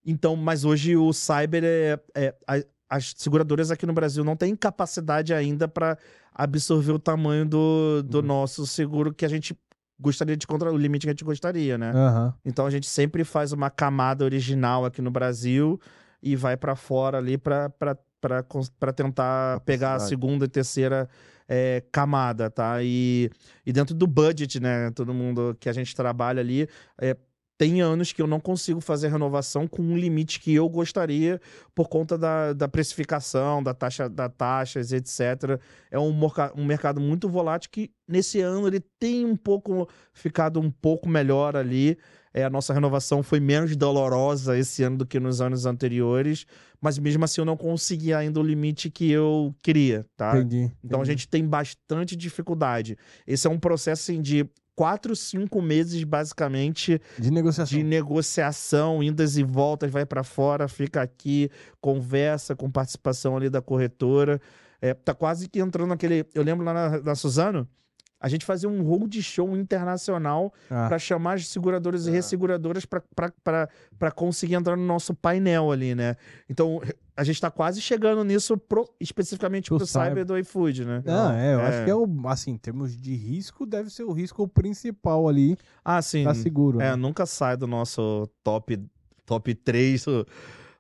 Então, mas hoje o cyber é, é- a- as seguradoras aqui no Brasil não têm capacidade ainda para absorver o tamanho do, do Uhum. nosso seguro que a gente gostaria de controlar, o limite que a gente gostaria, né? Aham. Então a gente sempre faz uma camada original aqui no Brasil e vai para fora ali para tentar pegar a segunda e terceira é, camada, tá? E, e dentro do budget, né? Todo mundo que a gente trabalha ali. é, tem anos que eu não consigo fazer renovação com um limite que eu gostaria por conta da, da precificação, da taxa, da taxas, etc. É um, um mercado muito volátil que nesse ano ele tem um pouco ficado um pouco melhor ali. É, a nossa renovação foi menos dolorosa esse ano do que nos anos anteriores, mas mesmo assim eu não consegui ainda o limite que eu queria, tá? Entendi. Então a entendi. gente tem bastante dificuldade. Esse é um processo assim, de quatro, cinco meses, basicamente, De negociação. de negociação, indas e voltas, vai para fora, fica aqui, conversa com participação ali da corretora. É, tá quase que entrando naquele. Eu lembro lá na, na Suzano, a gente fazia um road show internacional Ah, para chamar as seguradoras e Ah. resseguradoras para conseguir entrar no nosso painel ali, né? Então, a gente tá quase chegando nisso pro- especificamente Pro pro cyber cyber. do iFood, né? Não, é, eu É. acho que é o, assim, em termos de risco, deve ser o risco principal ali Ah, sim. pra seguro. É, né? nunca sai do nosso top, top 3 o,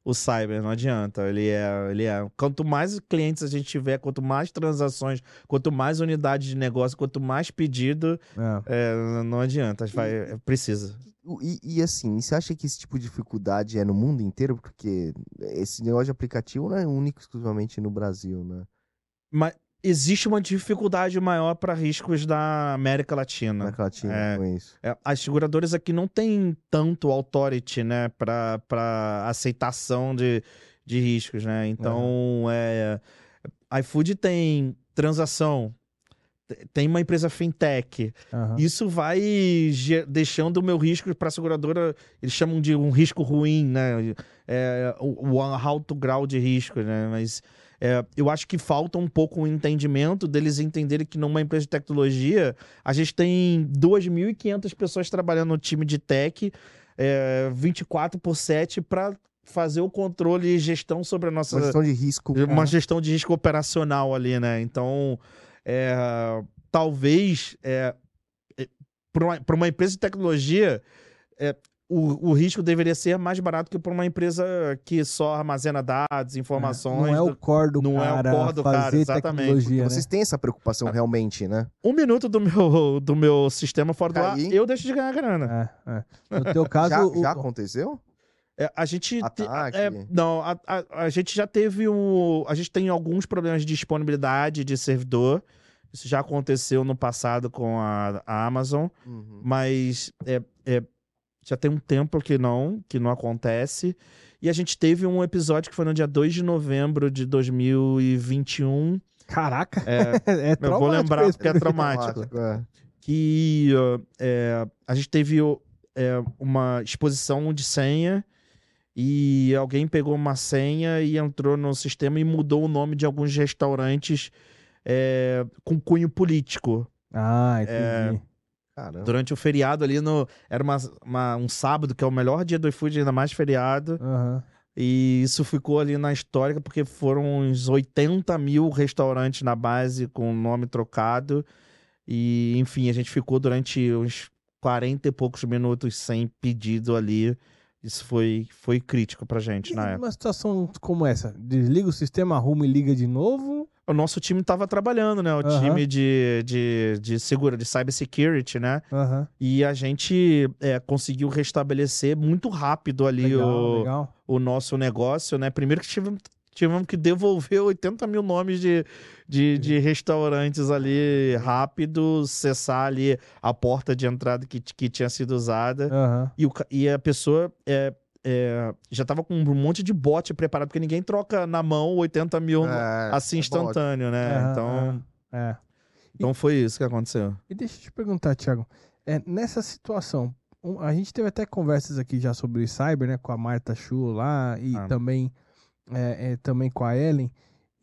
o cyber, não adianta. Ele é, ele é. Quanto mais clientes a gente tiver, quanto mais transações, quanto mais unidades de negócio, quanto mais pedido, É. é, não adianta. Vai, é, precisa. E, e assim, você acha que esse tipo de dificuldade é no mundo inteiro? Porque esse negócio de aplicativo não é único exclusivamente no Brasil, né? Mas existe uma dificuldade maior para riscos da América Latina. América Latina É. com isso. É, as seguradoras aqui não têm tanto authority, né, para aceitação de, de riscos, né? Então, é, iFood tem transação, tem uma empresa fintech. aham. Isso vai deixando o meu risco para a seguradora, eles chamam de um risco ruim, né? É, o, o alto grau de risco, né? Mas é, eu acho que falta um pouco o entendimento deles entenderem que numa empresa de tecnologia, a gente tem 2.500 pessoas trabalhando no time de tech, é, 24 por 7 para fazer o controle e gestão sobre a nossa Uma gestão de risco. uma gestão de risco operacional ali, né? Então, é, talvez é, para uma, uma empresa de tecnologia, é, o, o risco deveria ser mais barato que para uma empresa que só armazena dados, informações. Não é o core do não é o cara core do cara, fazer exatamente. tecnologia, né? Vocês têm essa preocupação Ah. realmente, né? Um minuto do meu, do meu sistema fora do ar, Cair. eu deixo de ganhar grana. É, é. No teu caso, já, o- já aconteceu? É, a gente. Ataque. é, não, a, a, a gente já teve um. A gente tem alguns problemas de disponibilidade de servidor. Isso já aconteceu no passado com a, a Amazon, Uhum. mas é, é, já tem um tempo que não, que não acontece. E a gente teve um episódio que foi no dia 2 de novembro de 2021. Caraca, É, é eu vou lembrar esse porque é traumático. é. que ó, é, a gente teve uma exposição de senha e alguém pegou uma senha e entrou no sistema e mudou o nome de alguns restaurantes é, com cunho político. Ah, entendi. Caramba. Durante o feriado ali no. Era uma, uma- um sábado, que é o melhor dia do iFood, ainda mais feriado. Aham. E isso ficou ali na histórica, porque foram uns 80 mil restaurantes na base com o nome trocado. E, enfim, a gente ficou durante uns 40 e poucos minutos sem pedido ali. Isso foi, foi crítico pra gente E na época. numa situação como essa, desliga o sistema, arruma e liga de novo? O nosso time tava trabalhando, né? O Aham. time de, de, de segura, de cybersecurity, né? Aham. E a gente é, conseguiu restabelecer muito rápido ali Legal, o, legal. o nosso negócio, né? Primeiro que tivemos, tivemos que devolver 80 mil nomes de, de, de restaurantes ali rápido, cessar ali a porta de entrada que, que tinha sido usada. Aham. E, o e a pessoa é, é, já tava com um monte de bot preparado, porque ninguém troca na mão 80 mil É, assim é instantâneo, né? Aham, então, aham. É. então foi isso que aconteceu. E deixa eu te perguntar, Thiago. É, nessa situação, um, a gente teve até conversas aqui já sobre cyber, né? Com a Marta Chu lá e Ah. também, é, é, também com a Ellen.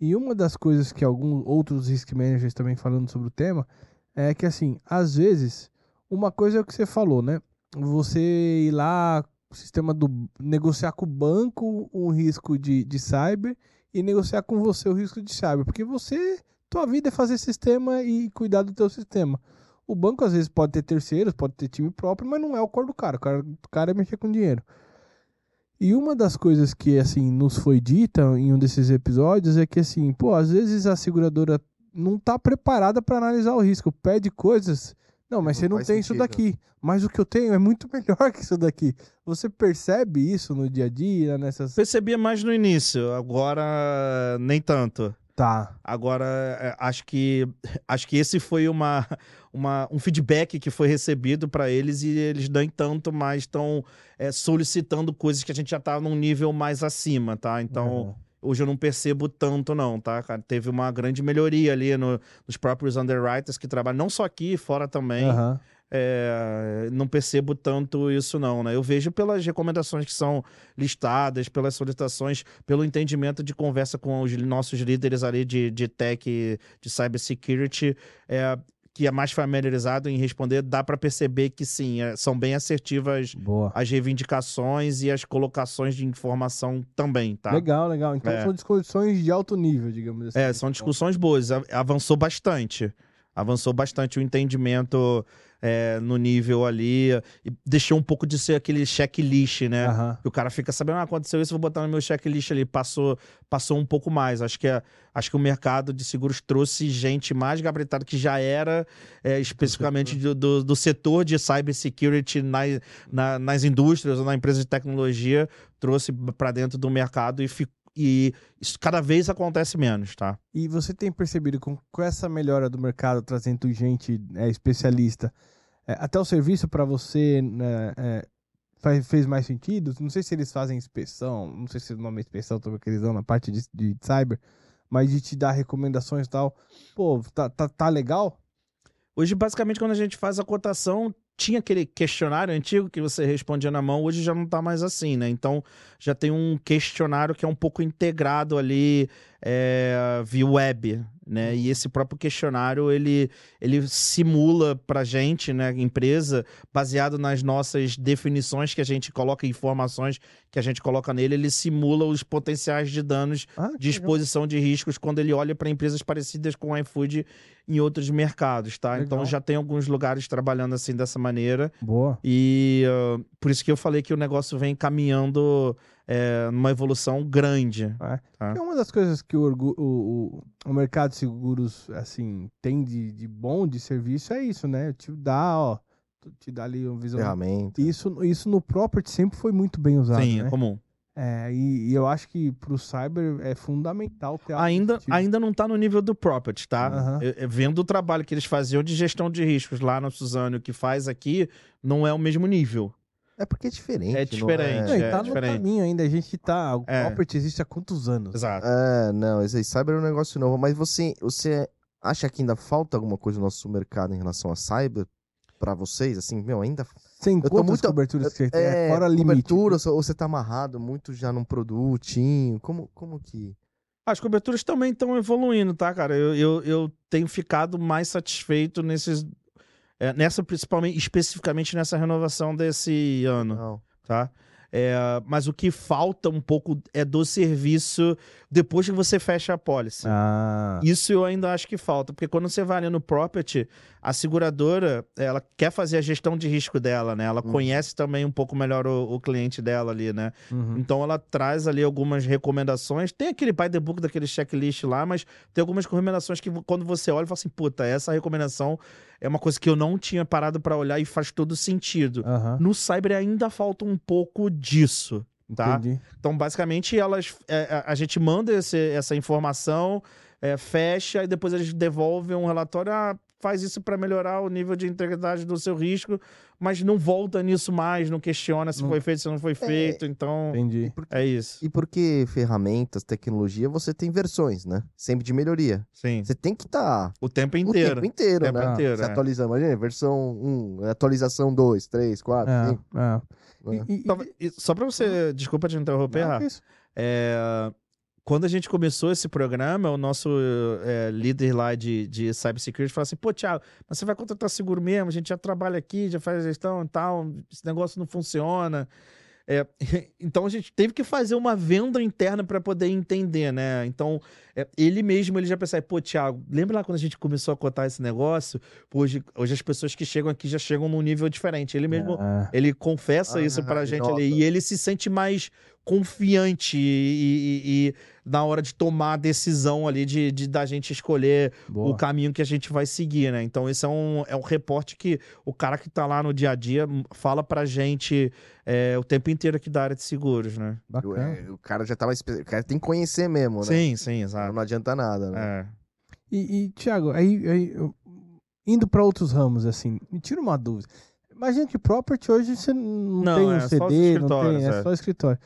E uma das coisas que alguns outros risk managers também falando sobre o tema é que, assim, às vezes, uma coisa é o que você falou, né? Você ir lá, sistema do. negociar com o banco um risco de, de cyber e negociar com você o risco de cyber. Porque você. Tua vida é fazer sistema e cuidar do teu sistema. O banco às vezes pode ter terceiros, pode ter time próprio, mas não é o core do cara. O cara, o cara é mexer com dinheiro. E uma das coisas que assim nos foi dita em um desses episódios é que assim, pô, às vezes a seguradora não tá preparada para analisar o risco, pede coisas. Não, mas Não você não tem isso sentido. daqui. Mas o que eu tenho é muito melhor que isso daqui. Você percebe isso no dia a dia, nessas. Percebia mais no início, agora nem tanto. Tá. Agora, é, acho que acho que esse foi uma, uma, um feedback que foi recebido para eles e eles nem tanto mais estão solicitando coisas que a gente já tá num nível mais acima, tá? Então, Uhum. hoje eu não percebo tanto não, tá? cara? Teve uma grande melhoria ali no- nos próprios underwriters que trabalham, não só aqui, fora também. Aham. É, não percebo tanto isso não, né? Eu vejo pelas recomendações que são listadas, pelas solicitações, pelo entendimento de conversa com os nossos líderes ali de, de tech, de cybersecurity, é, que é mais familiarizado em responder, dá para perceber que sim, é, são bem assertivas Boa. as reivindicações e as colocações de informação também, tá? Legal, legal. Então É. são discussões de alto nível, digamos assim. É, são discussões boas. Avançou bastante. Avançou bastante o entendimento é, no nível ali. E deixou um pouco de ser aquele checklist, né? Que o cara fica sabendo, ah, aconteceu isso, vou botar no meu checklist ali. Passou, passou um pouco mais. Acho que, é- acho que o mercado de seguros trouxe gente mais gabaritada que já era é, especificamente do, do, do setor de cybersecurity na, na, nas indústrias ou na empresa de tecnologia, trouxe para dentro do mercado e, fi- e isso cada vez acontece menos, tá? E você tem percebido com, com essa melhora do mercado, trazendo gente é, especialista, é, até o serviço para você né, é, faz- fez mais sentido? Não sei se eles fazem inspeção, não sei se o nome é inspeção também que eles dão na parte de, de cyber, mas de te dar recomendações e tal. Pô, tá, tá, tá legal? Hoje, basicamente, quando a gente faz a cotação, tinha aquele questionário antigo que você respondia na mão, hoje já não tá mais assim, né? Então, já tem um questionário que é um pouco integrado ali é, via web, né? E esse próprio questionário, ele, ele simula pra gente, né, empresa, baseado nas nossas definições que a gente coloca, informações que a gente coloca nele, ele simula os potenciais de danos Ah, de exposição de riscos quando ele olha para empresas parecidas com o iFood em outros mercados, tá? Então Legal. já tem alguns lugares trabalhando assim dessa maneira legal. Boa. e ah, por isso que eu falei que o negócio vem caminhando é, numa evolução grande. É. Tá. É uma das coisas que o, o, o, mercado de seguros assim tem de, de bom de serviço é isso, né? Te dá, ó, te dá ali uma visão. Ferramenta. Isso, isso no property sempre foi muito bem usado, Sim, né? é comum. É, e, e eu acho que pro cyber é fundamental ter algo Ainda, tipo. ainda não tá no nível do property, tá? Aham. Eu- eu vendo o trabalho que eles faziam de gestão de riscos lá no Suzano, o que faz aqui, não é o mesmo nível. É porque é diferente. É não diferente, Não, e é tá no diferente. caminho ainda, a gente tá. O É. property existe há quantos anos? Exato. É, não, esse aí, cyber é um negócio novo. Mas você, você acha que ainda falta alguma coisa no nosso mercado em relação a cyber? Pra vocês, assim, meu, ainda Sem tô quantas muito- coberturas que você tem? é, É, fora limite. cobertura, ou você tá amarrado muito já num produtinho? Como, como que... As coberturas também estão evoluindo, tá, cara? Eu, eu, eu tenho ficado mais satisfeito nesses. É, nessa, principalmente, especificamente nessa renovação desse ano, Não. tá? É, mas o que falta um pouco é do serviço depois que você fecha a pólice. Ah. Isso eu ainda acho que falta, porque quando você vai ali no property, a seguradora, ela quer fazer a gestão de risco dela, né? Ela Uhum. conhece também um pouco melhor o, o cliente dela ali, né? Uhum. Então ela traz ali algumas recomendações. Tem aquele by the book daquele checklist lá, mas tem algumas recomendações que quando você olha, fala assim, puta, essa recomendação é uma coisa que eu não tinha parado pra olhar e faz todo sentido. Aham. No cyber ainda falta um pouco disso, tá? Entendi. Então, basicamente, elas, é, a, a gente manda esse- essa informação, é, fecha e depois eles devolvem um relatório. Ah, faz isso para melhorar o nível de integridade do seu risco, mas não volta nisso mais, não questiona se Não- foi feito, se não foi feito. Então, Entendi. é isso. E porque ferramentas, tecnologia, você tem versões, né? Sempre de melhoria. Sim. Você tem que estar O tempo o inteiro. tempo inteiro, tempo né? inteiro, Se é. atualizando. Imagina, versão 1, atualização 2, 3, 4, É, 5. é. né? E- e- Só, e- só pra você, desculpa te interromper, Não? É, quando a gente começou esse programa, o nosso é, líder lá de, de cybersecurity falou assim: pô, Thiago, mas você vai contratar seguro mesmo? A gente já trabalha aqui, já faz gestão e tal, esse negócio não funciona. É, então a gente teve que fazer uma venda interna para poder entender, né? Então é, ele mesmo ele já pensava, pô, Thiago, lembra lá quando a gente começou a cotar esse negócio? Hoje, hoje as pessoas que chegam aqui já chegam num nível diferente. Ele mesmo Ah, ele confessa Ah, isso pra ele gente ali. E ele se sente mais confiante e, e- e na hora de tomar a decisão ali de, de da gente escolher boa. o caminho que a gente vai seguir, né? Então, esse é um, é um reporte que o cara que tá lá no dia a dia fala pra gente é, o tempo inteiro aqui da área de seguros, né? Bacana. É, o cara já tá mais. espe- O cara tem que conhecer mesmo, né? Sim, sim, Não, exato. não adianta nada, né? É. E, e Thiago, aí, aí, eu- indo para outros ramos, assim, me tira uma dúvida. Imagina que property hoje você não, Não, tem um é CD, não tem, é é. só escritório.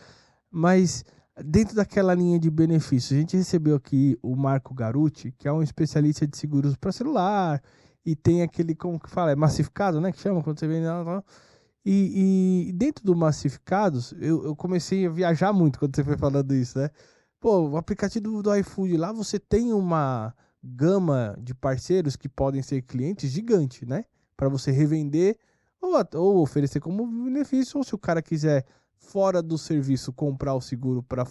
Mas dentro daquela linha de benefícios, a gente recebeu aqui o Marco Garuti, que é um especialista de seguros para celular, e tem aquele, como que fala, é massificado, né, que chama quando você lá. E, e dentro do massificados, eu, eu comecei a viajar muito quando você foi falando isso, né? Pô, o aplicativo do, iFood lá, você tem uma gama de parceiros que podem ser clientes gigante, né? Para você revender ou, ou oferecer como benefício, ou se o cara quiser fora do serviço comprar o seguro para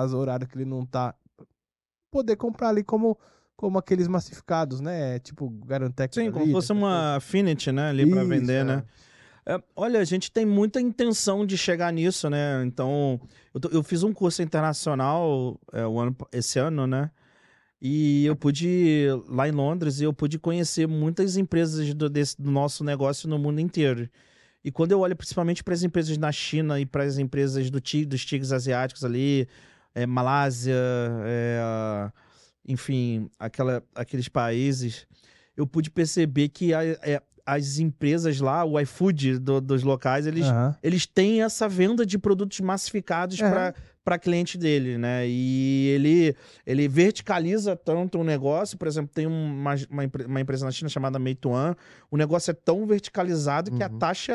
as horários que ele não tá, poder comprar ali como como aqueles massificados, né? Tipo Garantec. Sim, como fosse uma Affinity, né? Ali Isso, vender, é. né? É, olha, a gente tem muita intenção de chegar nisso, né? Então, eu, tô- eu fiz um curso internacional é, o ano- esse ano, né? E eu pude ir lá em Londres e eu pude conhecer muitas empresas do, desse- do nosso negócio no mundo inteiro. E quando eu olho principalmente para as empresas na China e para as empresas do, ti- dos tigres asiáticos ali, é, Malásia, é, enfim, aquela, aqueles países, eu pude perceber que a- é, as empresas lá, o iFood do- dos locais, eles, Aham. eles têm essa venda de produtos massificados É. para para cliente dele, né? E ele ele verticaliza tanto o negócio, por exemplo, tem uma, uma, uma empresa na China chamada Meituan, o negócio é tão verticalizado que a Uhum. taxa,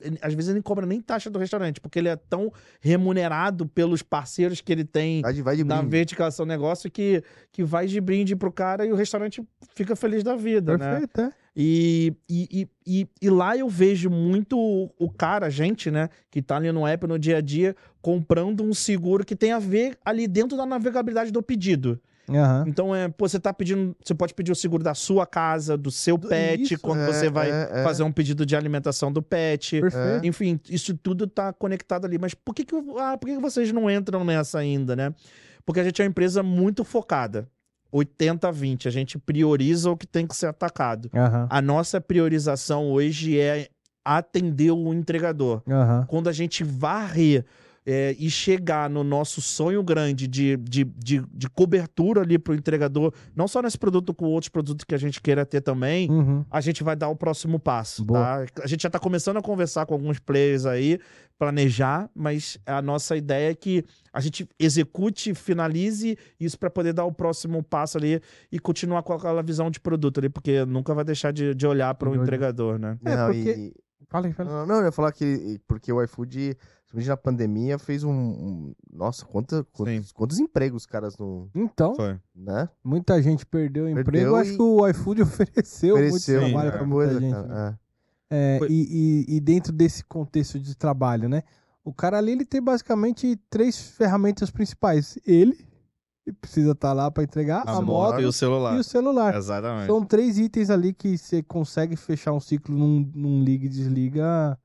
ele- às vezes ele não cobra nem taxa do restaurante, porque ele é tão remunerado pelos parceiros que ele tem Vai de, vai de na verticalização do negócio que, que vai de brinde pro cara e o restaurante fica feliz da vida, né? Perfeito, é. E, e, e, e, lá eu vejo muito o, cara, a gente, né, que tá ali no app no dia a dia, comprando um seguro que tem a ver ali dentro da navegabilidade do pedido. Aham. Então, é, pô, você tá pedindo, você pode pedir o seguro da sua casa, do seu pet, isso, quando é, você vai é, é. fazer um pedido de alimentação do pet. Perfeito. Enfim, isso tudo tá conectado ali. Mas por que, que, ah, por que, que vocês não entram nessa ainda, né? Porque a gente é uma empresa muito focada. 80-20. A gente prioriza o que tem que ser atacado. Aham. A nossa priorização hoje é atender o entregador. Aham. Quando a gente varrer é, e chegar no nosso sonho grande de, de, de, de cobertura ali para o entregador, não só nesse produto, com outros produtos que a gente queira ter também, Uhum. a gente vai dar o próximo passo. Tá? A gente já está começando a conversar com alguns players aí, planejar, mas a nossa ideia é que a gente execute, finalize isso para poder dar o próximo passo ali e continuar com aquela visão de produto ali, porque nunca vai deixar de, de olhar para o entregador, né? É, Não, porque- e- Fala aí, fala. Não, não, eu ia falar que porque o iFood principalmente na pandemia, fez um. um- nossa, quanta, quantos, quantos empregos os caras não. Então, Foi. Né? muita gente perdeu o emprego. Perdeu Acho e- que o iFood ofereceu, Ofereceu muito trabalho para é. muita gente. cara. É, Foi- e, e- e dentro desse contexto de trabalho, né? O cara ali ele tem basicamente três ferramentas principais. Ele, que precisa estar lá para entregar, a, moto e o celular. e o celular. Exatamente. São três itens ali que você consegue fechar um ciclo num, num liga e desliga.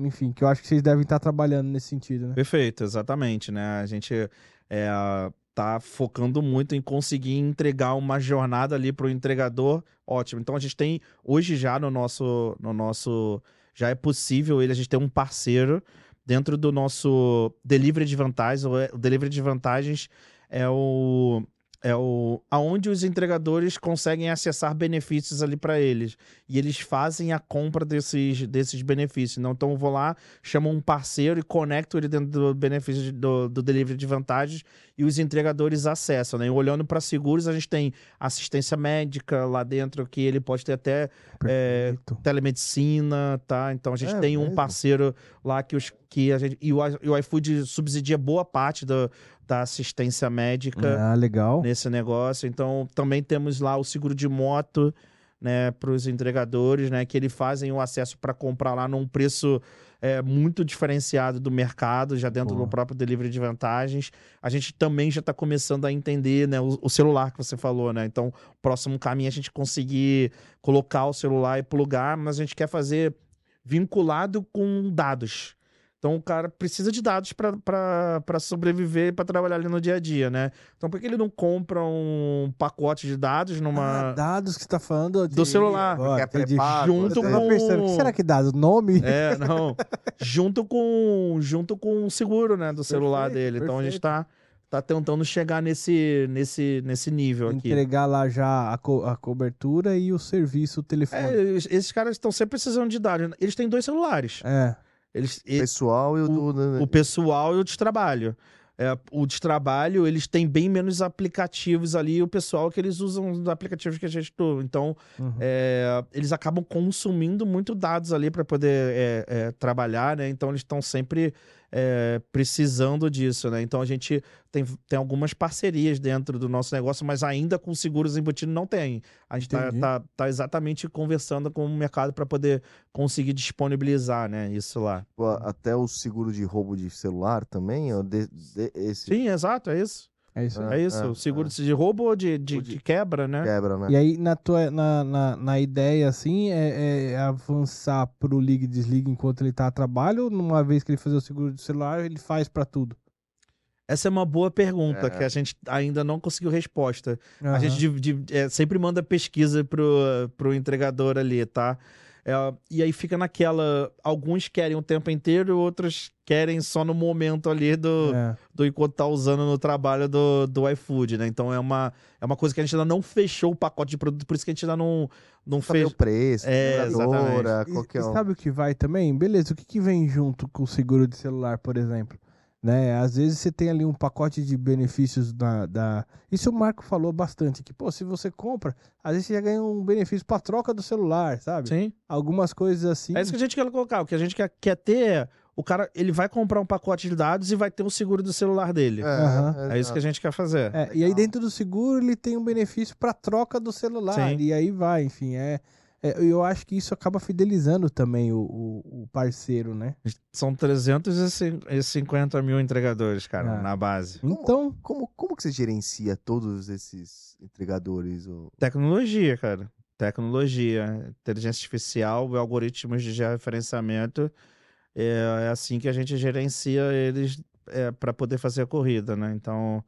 Enfim, que eu acho que vocês devem estar trabalhando nesse sentido, né? Perfeito, exatamente, né? A gente é, tá focando muito em conseguir entregar uma jornada ali para o entregador ótimo. Então a gente tem hoje já no nosso, no nosso já é possível ele a gente ter um parceiro dentro do nosso delivery de vantagens. O o delivery de vantagens é o é o aonde os entregadores conseguem acessar benefícios ali para eles e eles fazem a compra desses, desses benefícios. Não, então eu vou lá, chamo um parceiro e conecto ele dentro do benefício do, do delivery de vantagens e os entregadores acessam. Né? E olhando para seguros, a gente tem assistência médica lá dentro que ele pode ter até é, telemedicina, tá? Então a gente É tem um mesmo? parceiro lá que os que a gente e o, e o iFood subsidia boa parte do, da assistência médica Ah, legal. nesse negócio. Então também temos lá o seguro de moto, né, para os entregadores, né, que eles fazem o acesso para comprar lá num preço é, muito diferenciado do mercado, já dentro do próprio delivery de vantagens. A gente também já está começando a entender, né, o, o celular que você falou, né. Então, o próximo caminho é a gente conseguir colocar o celular e plugar, mas a gente quer fazer vinculado com dados. Então o cara precisa de dados para sobreviver, para trabalhar ali no dia a dia, né? Então por que ele não compra um pacote de dados numa Ah, dados que você tá falando do celular? Porque é pré-pago, Junto com- pensando, o que será que dados? Nome? É, não. junto com junto com o seguro, né, do celular Perfeito, dele. Então a gente perfeito. tá tá tentando chegar nesse nesse nesse nível aqui. Entregar lá já a, co- a cobertura e o serviço telefônico. É, eles- esses caras estão sempre precisando de dados. Eles têm dois celulares. É. Eles, e- Pessoal e o do. né? o pessoal e o de trabalho. É, o de trabalho, eles têm bem menos aplicativos ali, o pessoal que eles usam os aplicativos que a gente tudo. Então, Uhum. é, eles acabam consumindo muito dados ali para poder é, é, trabalhar, né? Então, eles estão sempre é, precisando disso, né? Então, a gente tem, tem algumas parcerias dentro do nosso negócio, mas ainda com seguros embutidos não tem. A gente tá, Entendi. tá, tá exatamente conversando com o mercado para poder conseguir disponibilizar, né? Isso lá. Até o seguro de roubo de celular também, esse Sim, exato, é isso. É isso. É, É isso, é, o seguro é. de roubo ou de, de, de- de quebra, né? quebra, né? E aí, na, tua, na, na, na ideia, assim, é, é avançar pro liga e desliga enquanto ele tá a trabalho, ou numa vez que ele fazer o seguro do celular, ele faz pra tudo? Essa é uma boa pergunta É. que a gente ainda não conseguiu resposta. A Aham. gente div- div- é, sempre manda pesquisa pro, pro entregador ali, tá? É, e aí fica naquela. Alguns querem o tempo inteiro, outros querem só no momento ali do, É. do enquanto tá usando no trabalho do, do iFood, né? Então é uma, é uma coisa que a gente ainda não fechou o pacote de produto, por isso que a gente ainda não, não fez. o preço, É, seguradora, E, qualquer e um. sabe o que vai também? Beleza, o que, que vem junto com o seguro de celular, por exemplo? Né? Às vezes você tem ali um pacote de benefícios da, da... Isso o Marco falou bastante, que, pô, se você compra, às vezes você já ganha um benefício pra troca do celular, sabe? Sim. Algumas coisas assim. É isso que a gente quer colocar. O que a gente quer, quer ter é. O cara, ele vai comprar um pacote de dados e vai ter o seguro do celular dele. Aham. É, isso que a gente quer fazer. É, e aí dentro do seguro ele tem um benefício para troca do celular Sim. e aí vai, enfim, é, é, eu acho que isso acaba fidelizando também o, o, o parceiro, né? São 350 mil entregadores, cara, Ah. na base. Então, Como, como que você gerencia todos esses entregadores? ô? Tecnologia, cara. Tecnologia, inteligência artificial, algoritmos de georreferenciamento. É, é assim que a gente gerencia eles é, para poder fazer a corrida, né? Então,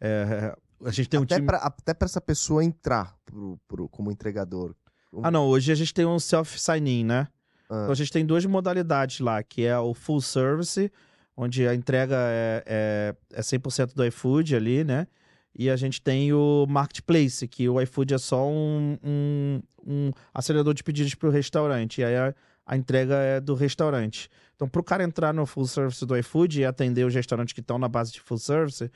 é, a gente tem um até time. pra até pra essa pessoa entrar pro, pro- como entregador. Ah, não. Hoje a gente tem um self-sign-in, né? Ah, Então a gente tem duas modalidades lá, que é o full service, onde a entrega é, é, é 100% do iFood ali, né? E a gente tem o marketplace, que o iFood é só um, um, um acelerador de pedidos para o restaurante. E aí a, a entrega é do restaurante. Então, para o cara entrar no full service do iFood e atender os restaurantes que estão na base de full service,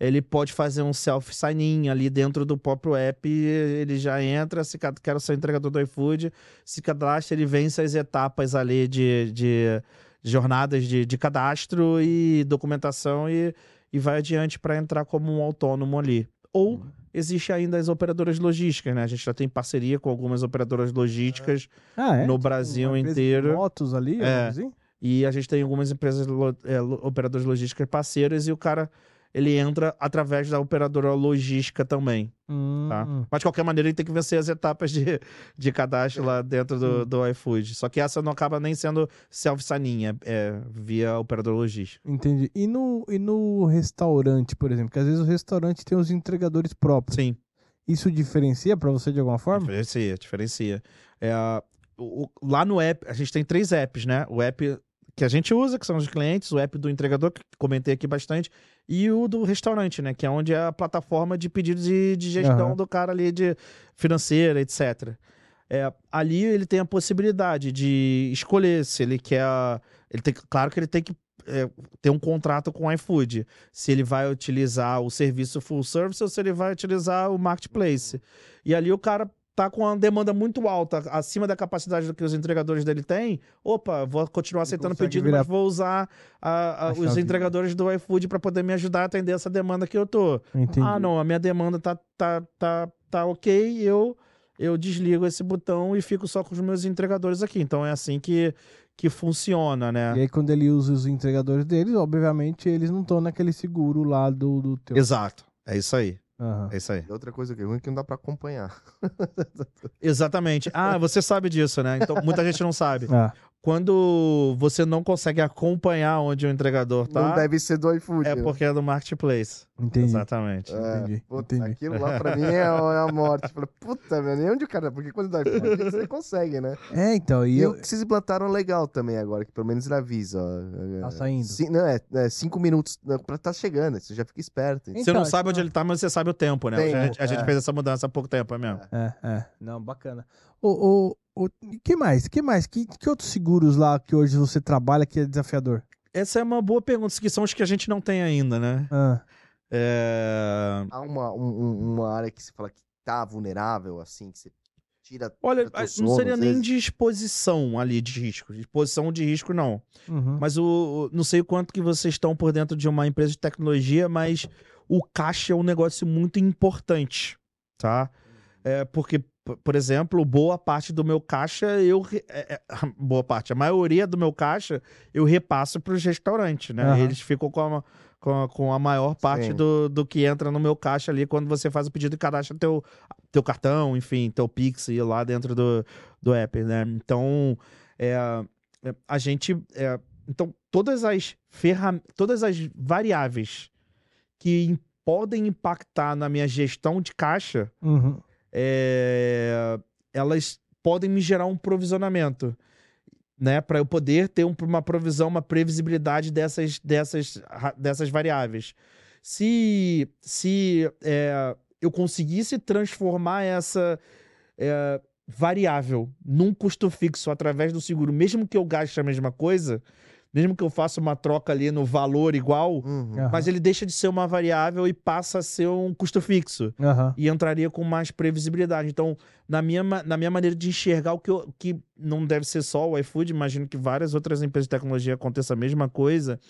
ele pode fazer um self-sign-in ali dentro do próprio app. Ele já entra, se quero ser entregador do iFood, se cadastra, ele vence as etapas ali de, de, jornadas de, de cadastro e documentação e, e vai adiante para entrar como um autônomo ali. Ou Uhum. existe ainda as operadoras logísticas, né? A gente já tem parceria com algumas operadoras logísticas Ah, é? no Tipo, Brasil empresa de inteiro. Motos ali, É. assim? E a gente tem algumas empresas, lo- é, operadoras logísticas parceiras, e o cara ele entra através da operadora logística também, tá? Hum. Mas de qualquer maneira ele tem que vencer as etapas de, de cadastro lá dentro do, do iFood. Só que essa não acaba nem sendo self-saninha, é via operadora logística. Entendi. E no, e no restaurante, por exemplo? Que às vezes o restaurante tem os entregadores próprios. Sim, Isso diferencia pra você de alguma forma? diferencia, diferencia. É, o- lá no app, a gente tem três apps, né? O app que a gente usa, que são os clientes, o app do entregador, que comentei aqui bastante, e o do restaurante, né? Que é onde é a plataforma de pedido de, de gestão Aham. do cara ali, de financeira, etc. É, ali ele tem a possibilidade de escolher se ele quer. Ele tem, claro que ele tem que é, ter um contrato com o iFood. Se ele vai utilizar o serviço full service ou se ele vai utilizar o marketplace. E ali o cara tá com uma demanda muito alta, acima da capacidade do que os entregadores dele têm. Opa, vou continuar aceitando pedido, virar- mas vou usar a- a- a os entregadores do iFood para poder me ajudar a atender essa demanda que eu tô. Entendi. Ah, não, a minha demanda tá, tá, tá, tá ok, eu, eu desligo esse botão e fico só com os meus entregadores aqui. Então é assim que, que funciona, E né? aí, quando ele usa os entregadores deles, obviamente eles não estão naquele seguro lá do, do teu. Exato. É isso aí. Aham. É isso aí. E outra coisa que é ruim é que não dá pra acompanhar. Exatamente. Ah, você sabe disso, né? Então muita gente não sabe. Ah, Quando você não consegue acompanhar onde o entregador tá, Não deve ser do iFood. é porque é do marketplace. entendi. Exatamente. É, Entendi, puta, entendi. Aquilo lá pra mim é a morte. Falei, puta, meu, nem onde o cara. Porque quando dá iFood, você consegue, né? É, então, e E, eu. o que vocês implantaram legal também agora, que pelo menos ele avisa. ó. Tá saindo. Cin- não, é, é cinco minutos pra tá chegando, você já fica esperto. Então, Você não sabe onde ele tá, mas você sabe o tempo, né? Tempo, a gente, a gente é. fez essa mudança há pouco tempo, é mesmo. É, é. Não, bacana. O, o, o, que mais? Que mais? Que, que outros seguros lá que hoje você trabalha que é desafiador? Essa é uma boa pergunta, que são os que a gente não tem ainda, né? Ah, É... Há uma, um- um- uma área que você fala que tá vulnerável, assim, que você tira. Olha, tira não sono, seria às nem de exposição ali de risco. De exposição de risco, não. uhum. Mas o, o- não sei o quanto que vocês estão por dentro de uma empresa de tecnologia, mas o caixa é um negócio muito importante, tá? É porque, por exemplo, boa parte do meu caixa, eu. é- é, boa parte, a maioria do meu caixa, eu repasso para os restaurantes, né? Aham. Eles ficam com a, com a, com a maior parte Sim. do, do que entra no meu caixa ali quando você faz o pedido e cadastra teu, teu cartão, enfim, teu Pix e lá dentro do, do app, né? Então, é, é, a gente. é, então, todas as ferram todas as variáveis que podem impactar na minha gestão de caixa, Uhum. É, elas podem me gerar um provisionamento, né, para eu poder ter um- uma provisão, uma previsibilidade dessas dessas dessas variáveis. Se se é, eu conseguisse transformar essa é, variável num custo fixo através do seguro, mesmo que eu gaste a mesma coisa, mesmo que eu faça uma troca ali no valor igual, Uhum. Mas ele deixa de ser uma variável e passa a ser um custo fixo Aham. e entraria com mais previsibilidade. Então, na minha, na minha maneira de enxergar o que, eu- que não deve ser só o iFood, imagino que várias outras empresas de tecnologia aconteça a mesma coisa,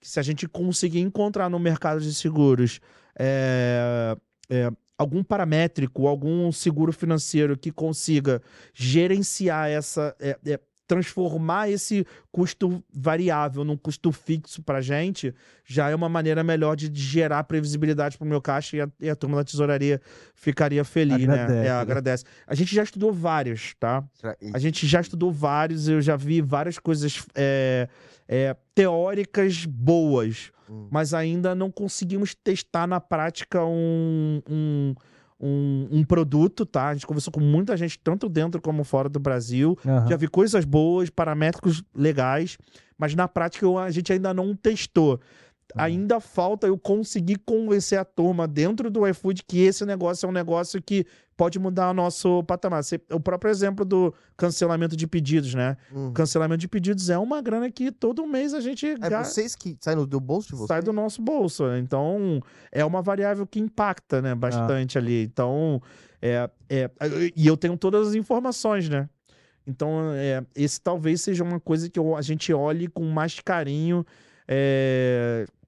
que se a gente conseguir encontrar no mercado de seguros é, é, algum paramétrico, algum seguro financeiro que consiga gerenciar essa... é, é, transformar esse custo variável num custo fixo para gente, já é uma maneira melhor de gerar previsibilidade para o meu caixa e a, e a turma da tesouraria ficaria feliz, Agradece, né? É, né? agradece. A gente já estudou vários, tá? A gente já estudou vários, eu já vi várias coisas é, é, teóricas boas, Hum. mas ainda não conseguimos testar na prática um, um, um, um produto, tá? A gente conversou com muita gente, tanto dentro como fora do Brasil. Aham. Já vi coisas boas, paramétricos legais, mas na prática a gente ainda não testou. Ainda falta eu conseguir convencer a turma dentro do iFood que esse negócio é um negócio que pode mudar o nosso patamar. O próprio exemplo do cancelamento de pedidos, né? Uhum. Cancelamento de pedidos é uma grana que todo mês a gente É vocês que saem do bolso de vocês? sai do nosso bolso. Então, é uma variável que impacta, né, bastante ali. Então, é, é, e eu tenho todas as informações, né? Então, é, esse talvez seja uma coisa que eu- a gente olhe com mais carinho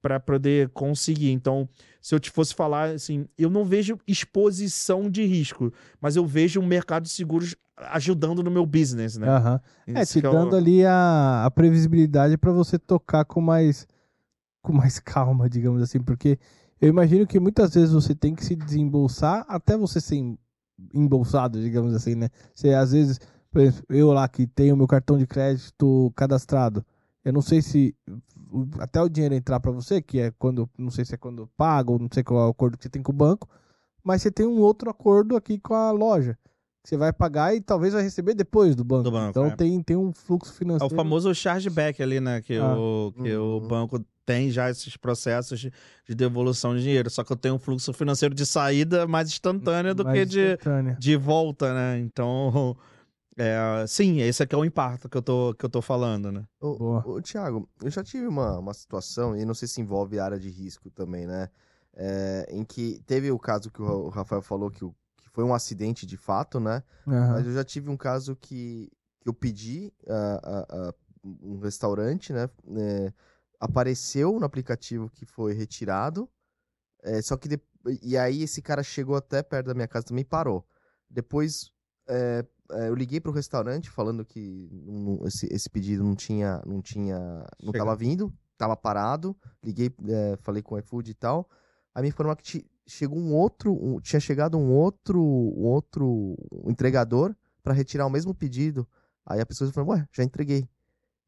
para poder conseguir. Então, se eu te fosse falar assim, eu não vejo exposição de risco, mas eu vejo o mercado de seguros ajudando no meu business, né? Aham. É, te é dando ali a, a previsibilidade para você tocar com mais com mais calma, digamos assim, porque eu imagino que muitas vezes você tem que se desembolsar até você ser em- embolsado, digamos assim, né? Você às vezes, por exemplo, eu lá que tenho meu cartão de crédito cadastrado, eu não sei se até o dinheiro entrar para você, que é quando, não sei se é quando paga ou não sei qual é o acordo que você tem com o banco, mas você tem um outro acordo aqui com a loja. que Você vai pagar e talvez vai receber depois do banco. Do banco, então é. tem, tem um fluxo É financeiro. o famoso chargeback ali, né? Que, Ah. o, que o Uhum. banco tem já esses processos de, de devolução de dinheiro. Só que eu tenho um fluxo financeiro de saída mais instantâneo do mais que de, de volta, né? Então, é, sim, esse aqui é o impacto que eu tô, que eu tô falando, né? Ô, ô, Thiago, eu já tive uma, uma situação, e não sei se envolve área de risco também, né? É, em que teve o caso que o Rafael falou que, o- que foi um acidente de fato, né? Aham. Mas eu já tive um caso que, que eu pedi a, a- a um restaurante, né? é, apareceu no aplicativo que foi retirado. é, só que de- e aí esse cara chegou até perto da minha casa também e parou. Depois é, eu liguei pro restaurante falando que esse, esse pedido não tinha, não tinha, não Chega. tava vindo, tava parado. Liguei, é, falei com o iFood e tal. Aí me informaram que chegou um outro, um- tinha chegado um outro, um outro entregador para retirar o mesmo pedido. Aí a pessoa falou, ué, já entreguei.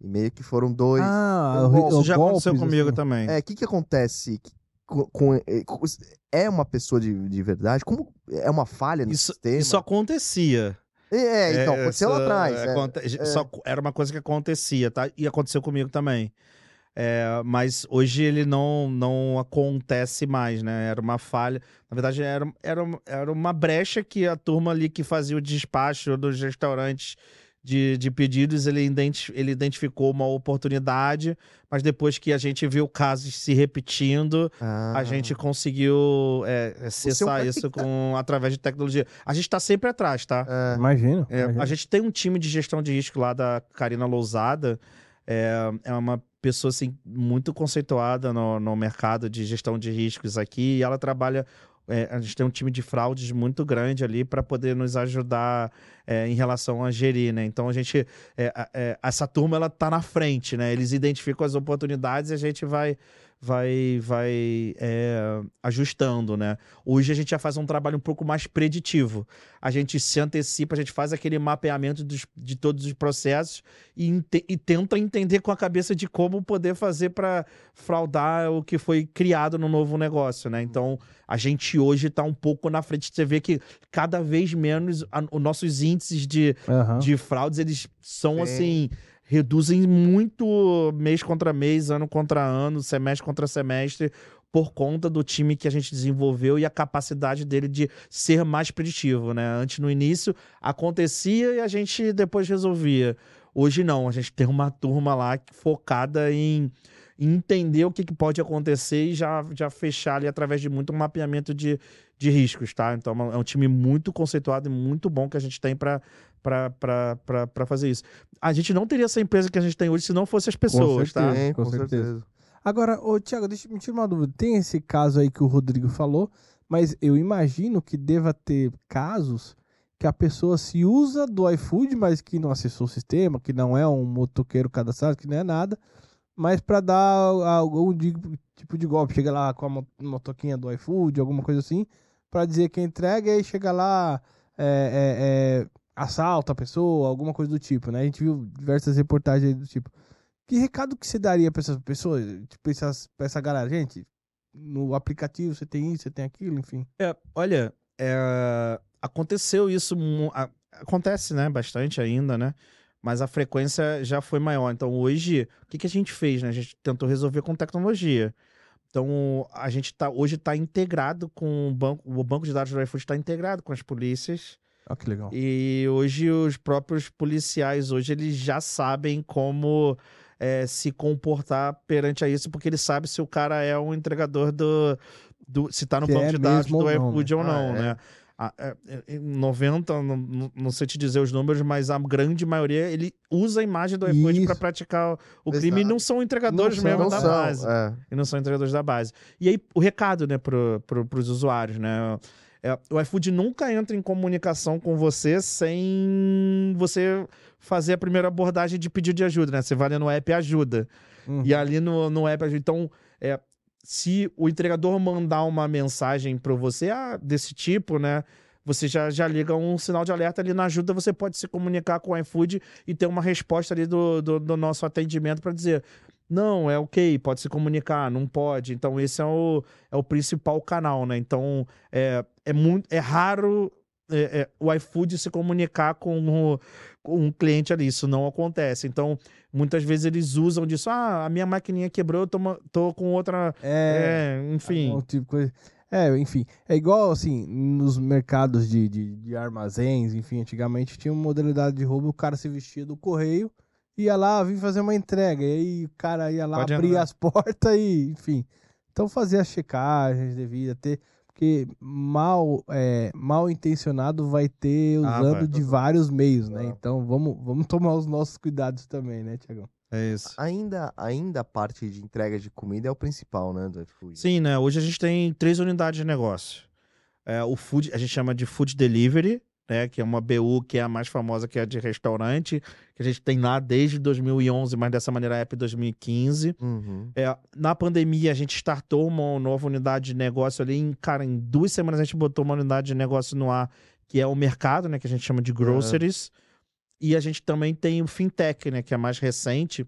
E meio que foram dois. Ah, um o- o Isso já aconteceu golpes, comigo assim. também. É, o que que acontece que- com, com- é, com- é uma pessoa de, de verdade? Como é uma falha no Isso, sistema? isso acontecia. É, então, É, aconteceu lá atrás. é. aconte- só- era uma coisa que acontecia, tá? E aconteceu comigo também. É, mas hoje ele não, não acontece mais, né? Era uma falha. Na verdade, era, era, era uma brecha que a turma ali que fazia o despacho dos restaurantes de, de pedidos, ele, identi- ele identificou uma oportunidade, mas depois que a gente viu casos se repetindo, Ah, a gente conseguiu é, cessar isso tá- com, através de tecnologia. A gente está sempre atrás, tá? é, Imagino. É, imagino. a gente tem um time de gestão de risco lá da Karina Lousada. É, é uma pessoa assim, muito conceituada no, no mercado de gestão de riscos aqui. E ela trabalha. É, a gente tem um time de fraudes muito grande ali para poder nos ajudar é, em relação a gerir, né? Então a gente. é, é, essa turma ela tá na frente, né? Eles identificam as oportunidades e a gente vai. Vai, vai é, ajustando, né? Hoje a gente já faz um trabalho um pouco mais preditivo a gente se antecipa, a gente faz aquele mapeamento dos- de todos os processos e, e tenta entender com a cabeça de como poder fazer para fraudar o que foi criado no novo negócio, né? Então, a gente hoje está um pouco na frente. Você vê que cada vez menos a- os nossos índices de, Aham. de fraudes, eles são Sim. assim, reduzem muito mês contra mês, ano contra ano, semestre contra semestre, por conta do time que a gente desenvolveu e a capacidade dele de ser mais preditivo, né? Antes, no início, acontecia e a gente depois resolvia. Hoje não, a gente tem uma turma lá focada em entender o que, que pode acontecer e já, já fechar ali através de muito mapeamento de, de riscos, tá? Então é um time muito conceituado e muito bom que a gente tem para para fazer isso. A gente não teria essa empresa que a gente tem hoje se não fosse as pessoas, tá? certeza. tem, com com certeza. certeza. Agora, ô Thiago, deixa me tirar uma dúvida. Tem esse caso aí que o Rodrigo falou, mas eu imagino que deva ter casos que a pessoa se usa do iFood, mas que não acessou o sistema, que não é um motoqueiro cadastrado, que não é nada, mas para dar algum tipo de golpe. Chega lá com a mo- motoquinha do iFood, alguma coisa assim, para dizer que entrega e aí chega lá, é, é, é, assalta a pessoa, alguma coisa do tipo, né? A gente viu diversas reportagens do tipo. Que recado que você daria para essas pessoas, tipo, essas, pra essa galera? Gente, no aplicativo você tem isso, você tem aquilo, enfim. É, olha, é, aconteceu isso, a- acontece, né, bastante ainda, né? Mas a frequência já foi maior. Então, hoje, o que, que a gente fez, né? A gente tentou resolver com tecnologia. Então, a gente tá, hoje está integrado com o banco, o banco de dados do iFood está integrado com as polícias. Olha que legal. E hoje os próprios policiais, hoje eles já sabem como é, se comportar perante a isso, porque eles sabem se o cara é um entregador do. do se tá no Se banco é de dados do ou não, iFood né? ou não, Ah, é. né? a- é- é- em 90, não, não- sei te dizer os números, mas a grande maioria ele usa a imagem do iFood para praticar o crime e não são entregadores Não mesmo Não da são, base. é. E não são entregadores da base. E aí, o recado, né, pro, pro, pros usuários, né? É, o iFood nunca entra em comunicação com você sem você fazer a primeira abordagem de pedido de ajuda, né? Você vai ali no app ajuda. Uhum. E ali no, no app ajuda. Então, é, se o entregador mandar uma mensagem para você ah, desse tipo, né? Você já, já liga um sinal de alerta ali na ajuda, você pode se comunicar com o iFood e ter uma resposta ali do, do, do nosso atendimento para dizer: não, é ok, pode se comunicar, não pode. Então, esse é o, é o principal canal, né? Então, é, é, muito, é raro é, é, o iFood se comunicar com o, com um cliente ali. Isso não acontece. Então, muitas vezes eles usam disso. Ah, a minha maquininha quebrou, eu tô, tô com outra. É, É, enfim. algum tipo coisa. É, enfim, é igual assim, nos mercados de, de, de armazéns, enfim, antigamente tinha uma modalidade de roubo, o cara se vestia do correio, ia lá, vir fazer uma entrega, e aí o cara ia lá Pode abrir andar. as portas e, enfim. Então fazia as checagens, devia ter, porque mal, é, mal intencionado vai ter Ah, usando vai. de vários meios, né? Ah. Então vamos, vamos tomar os nossos cuidados também, né, Tiagão? É isso. Ainda, ainda a parte de entrega de comida é o principal, né, do iFood. Sim, né? Hoje a gente tem três unidades de negócio. É, o food, a gente chama de food delivery, né? Que é uma BU que é a mais famosa, que é a de restaurante, que a gente tem lá desde 2011, mas dessa maneira app 2015. Uhum. É, na pandemia, a gente startou uma nova unidade de negócio ali. Em, cara, em duas semanas a gente botou uma unidade de negócio no ar, que é o mercado, né? Que a gente chama de groceries. E a gente também tem o fintech, né? Que é mais recente.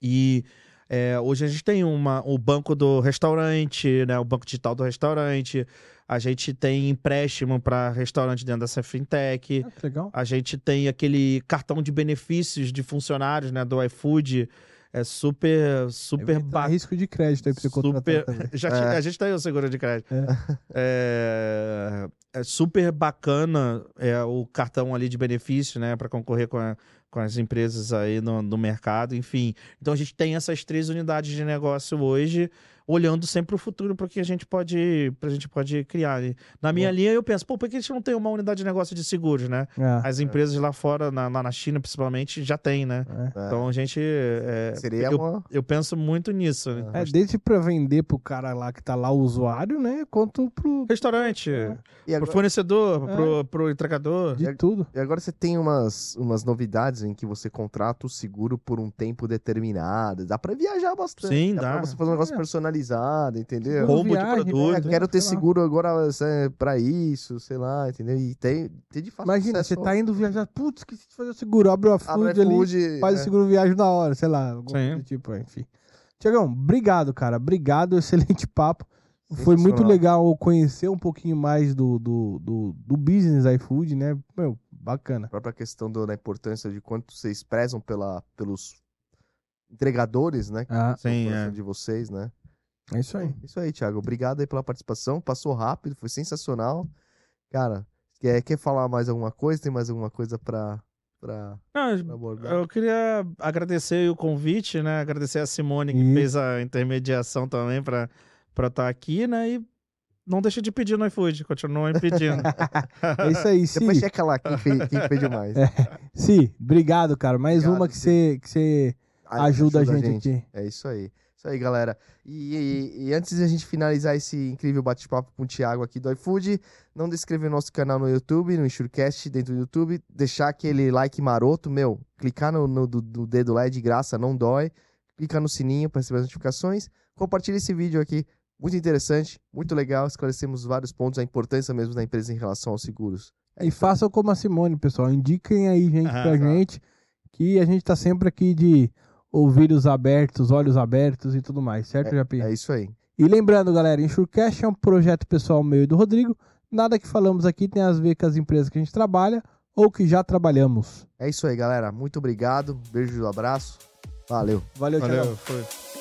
E é, hoje a gente tem uma, o banco do restaurante, né? O banco digital do restaurante. A gente tem empréstimo para restaurante dentro dessa fintech. Ah, legal. A gente tem aquele cartão de benefícios de funcionários, né, do iFood. É super, super Evitar bacana. risco de crédito aí pra você Super... Já, É. A gente tem o seguro de crédito. É. É, é super bacana é, o cartão ali de benefício, né, para concorrer com, a- com as empresas aí no, no mercado, enfim. Então a gente tem essas três unidades de negócio hoje, olhando sempre o futuro para que a gente pode, pra gente pode criar. E Na minha Boa. linha eu penso, pô, por que a gente não tem uma unidade de negócio de seguros, né? Ah, As empresas lá fora, na, lá na China principalmente, já tem, né? é. É. Então a gente. é, Seria eu, uma. eu penso muito nisso. né? É, desde pra vender pro cara lá que tá lá, o usuário, né? Quanto pro. Restaurante, E pro agora, fornecedor, É. pro, pro entregador. De tudo. e agora você tem umas, umas novidades em que você contrata o seguro por um tempo determinado. Dá pra viajar bastante. Sim, dá. dá. pra você fazer um negócio É. personalizado, entendeu? Seguro Roubo de viagem, produto. É, né? quero ter Sei lá. seguro agora é, pra isso, sei lá, entendeu? E tem, tem de fato Imagina, você tá indo viajar, putz, esqueci de fazer o seguro, abre o iFood ali, iFood, faz é. o seguro viagem na hora, sei lá, tipo, enfim. Tiagão, obrigado, cara, obrigado, excelente papo. Foi muito legal conhecer um pouquinho mais do, do, do, do business iFood, né? Meu, bacana. A própria questão do- da importância de quanto vocês prezam pela, pelos entregadores, né? Ah, Sim, é. de vocês, né? É isso aí. Isso aí, Thiago. Obrigado aí pela participação. Passou rápido, foi sensacional. Cara, quer, quer falar mais alguma coisa? Tem mais alguma coisa Não, pra abordar? eu queria agradecer o convite, né? Agradecer a Simone que Isso. fez a intermediação também para estar aqui, né? E não deixa de pedir no iFood, continua pedindo. É isso aí, Si. Depois checa lá quem fez, quem fez demais. É. Si, obrigado, cara. Mais Obrigado, uma que você que você Ah, ajuda, a gente, aqui. É isso aí. Isso aí, galera. E, e- e antes de a gente finalizar esse incrível bate-papo com o Thiago aqui do iFood, não deixe de se inscrever no nosso canal no YouTube, no Enxurcast dentro do YouTube, deixar aquele like maroto, meu, clicar no, no- do, do dedo lá é de graça, não dói. Clica no sininho para receber as notificações. Compartilha esse vídeo aqui, muito interessante, muito legal. Esclarecemos vários pontos, a importância mesmo da empresa em relação aos seguros. É E façam como a Simone, pessoal. Indiquem aí gente Ah, pra exato. gente, que a gente tá sempre aqui de ouvidos abertos, olhos abertos e tudo mais, certo, Japi? É isso aí. E lembrando, galera, Insurecast é um projeto pessoal meu e do Rodrigo. Nada que falamos aqui tem a ver com as empresas que a gente trabalha ou que já trabalhamos. É isso aí, galera. Muito obrigado. Beijo, abraço. Valeu. Valeu. Valeu, foi.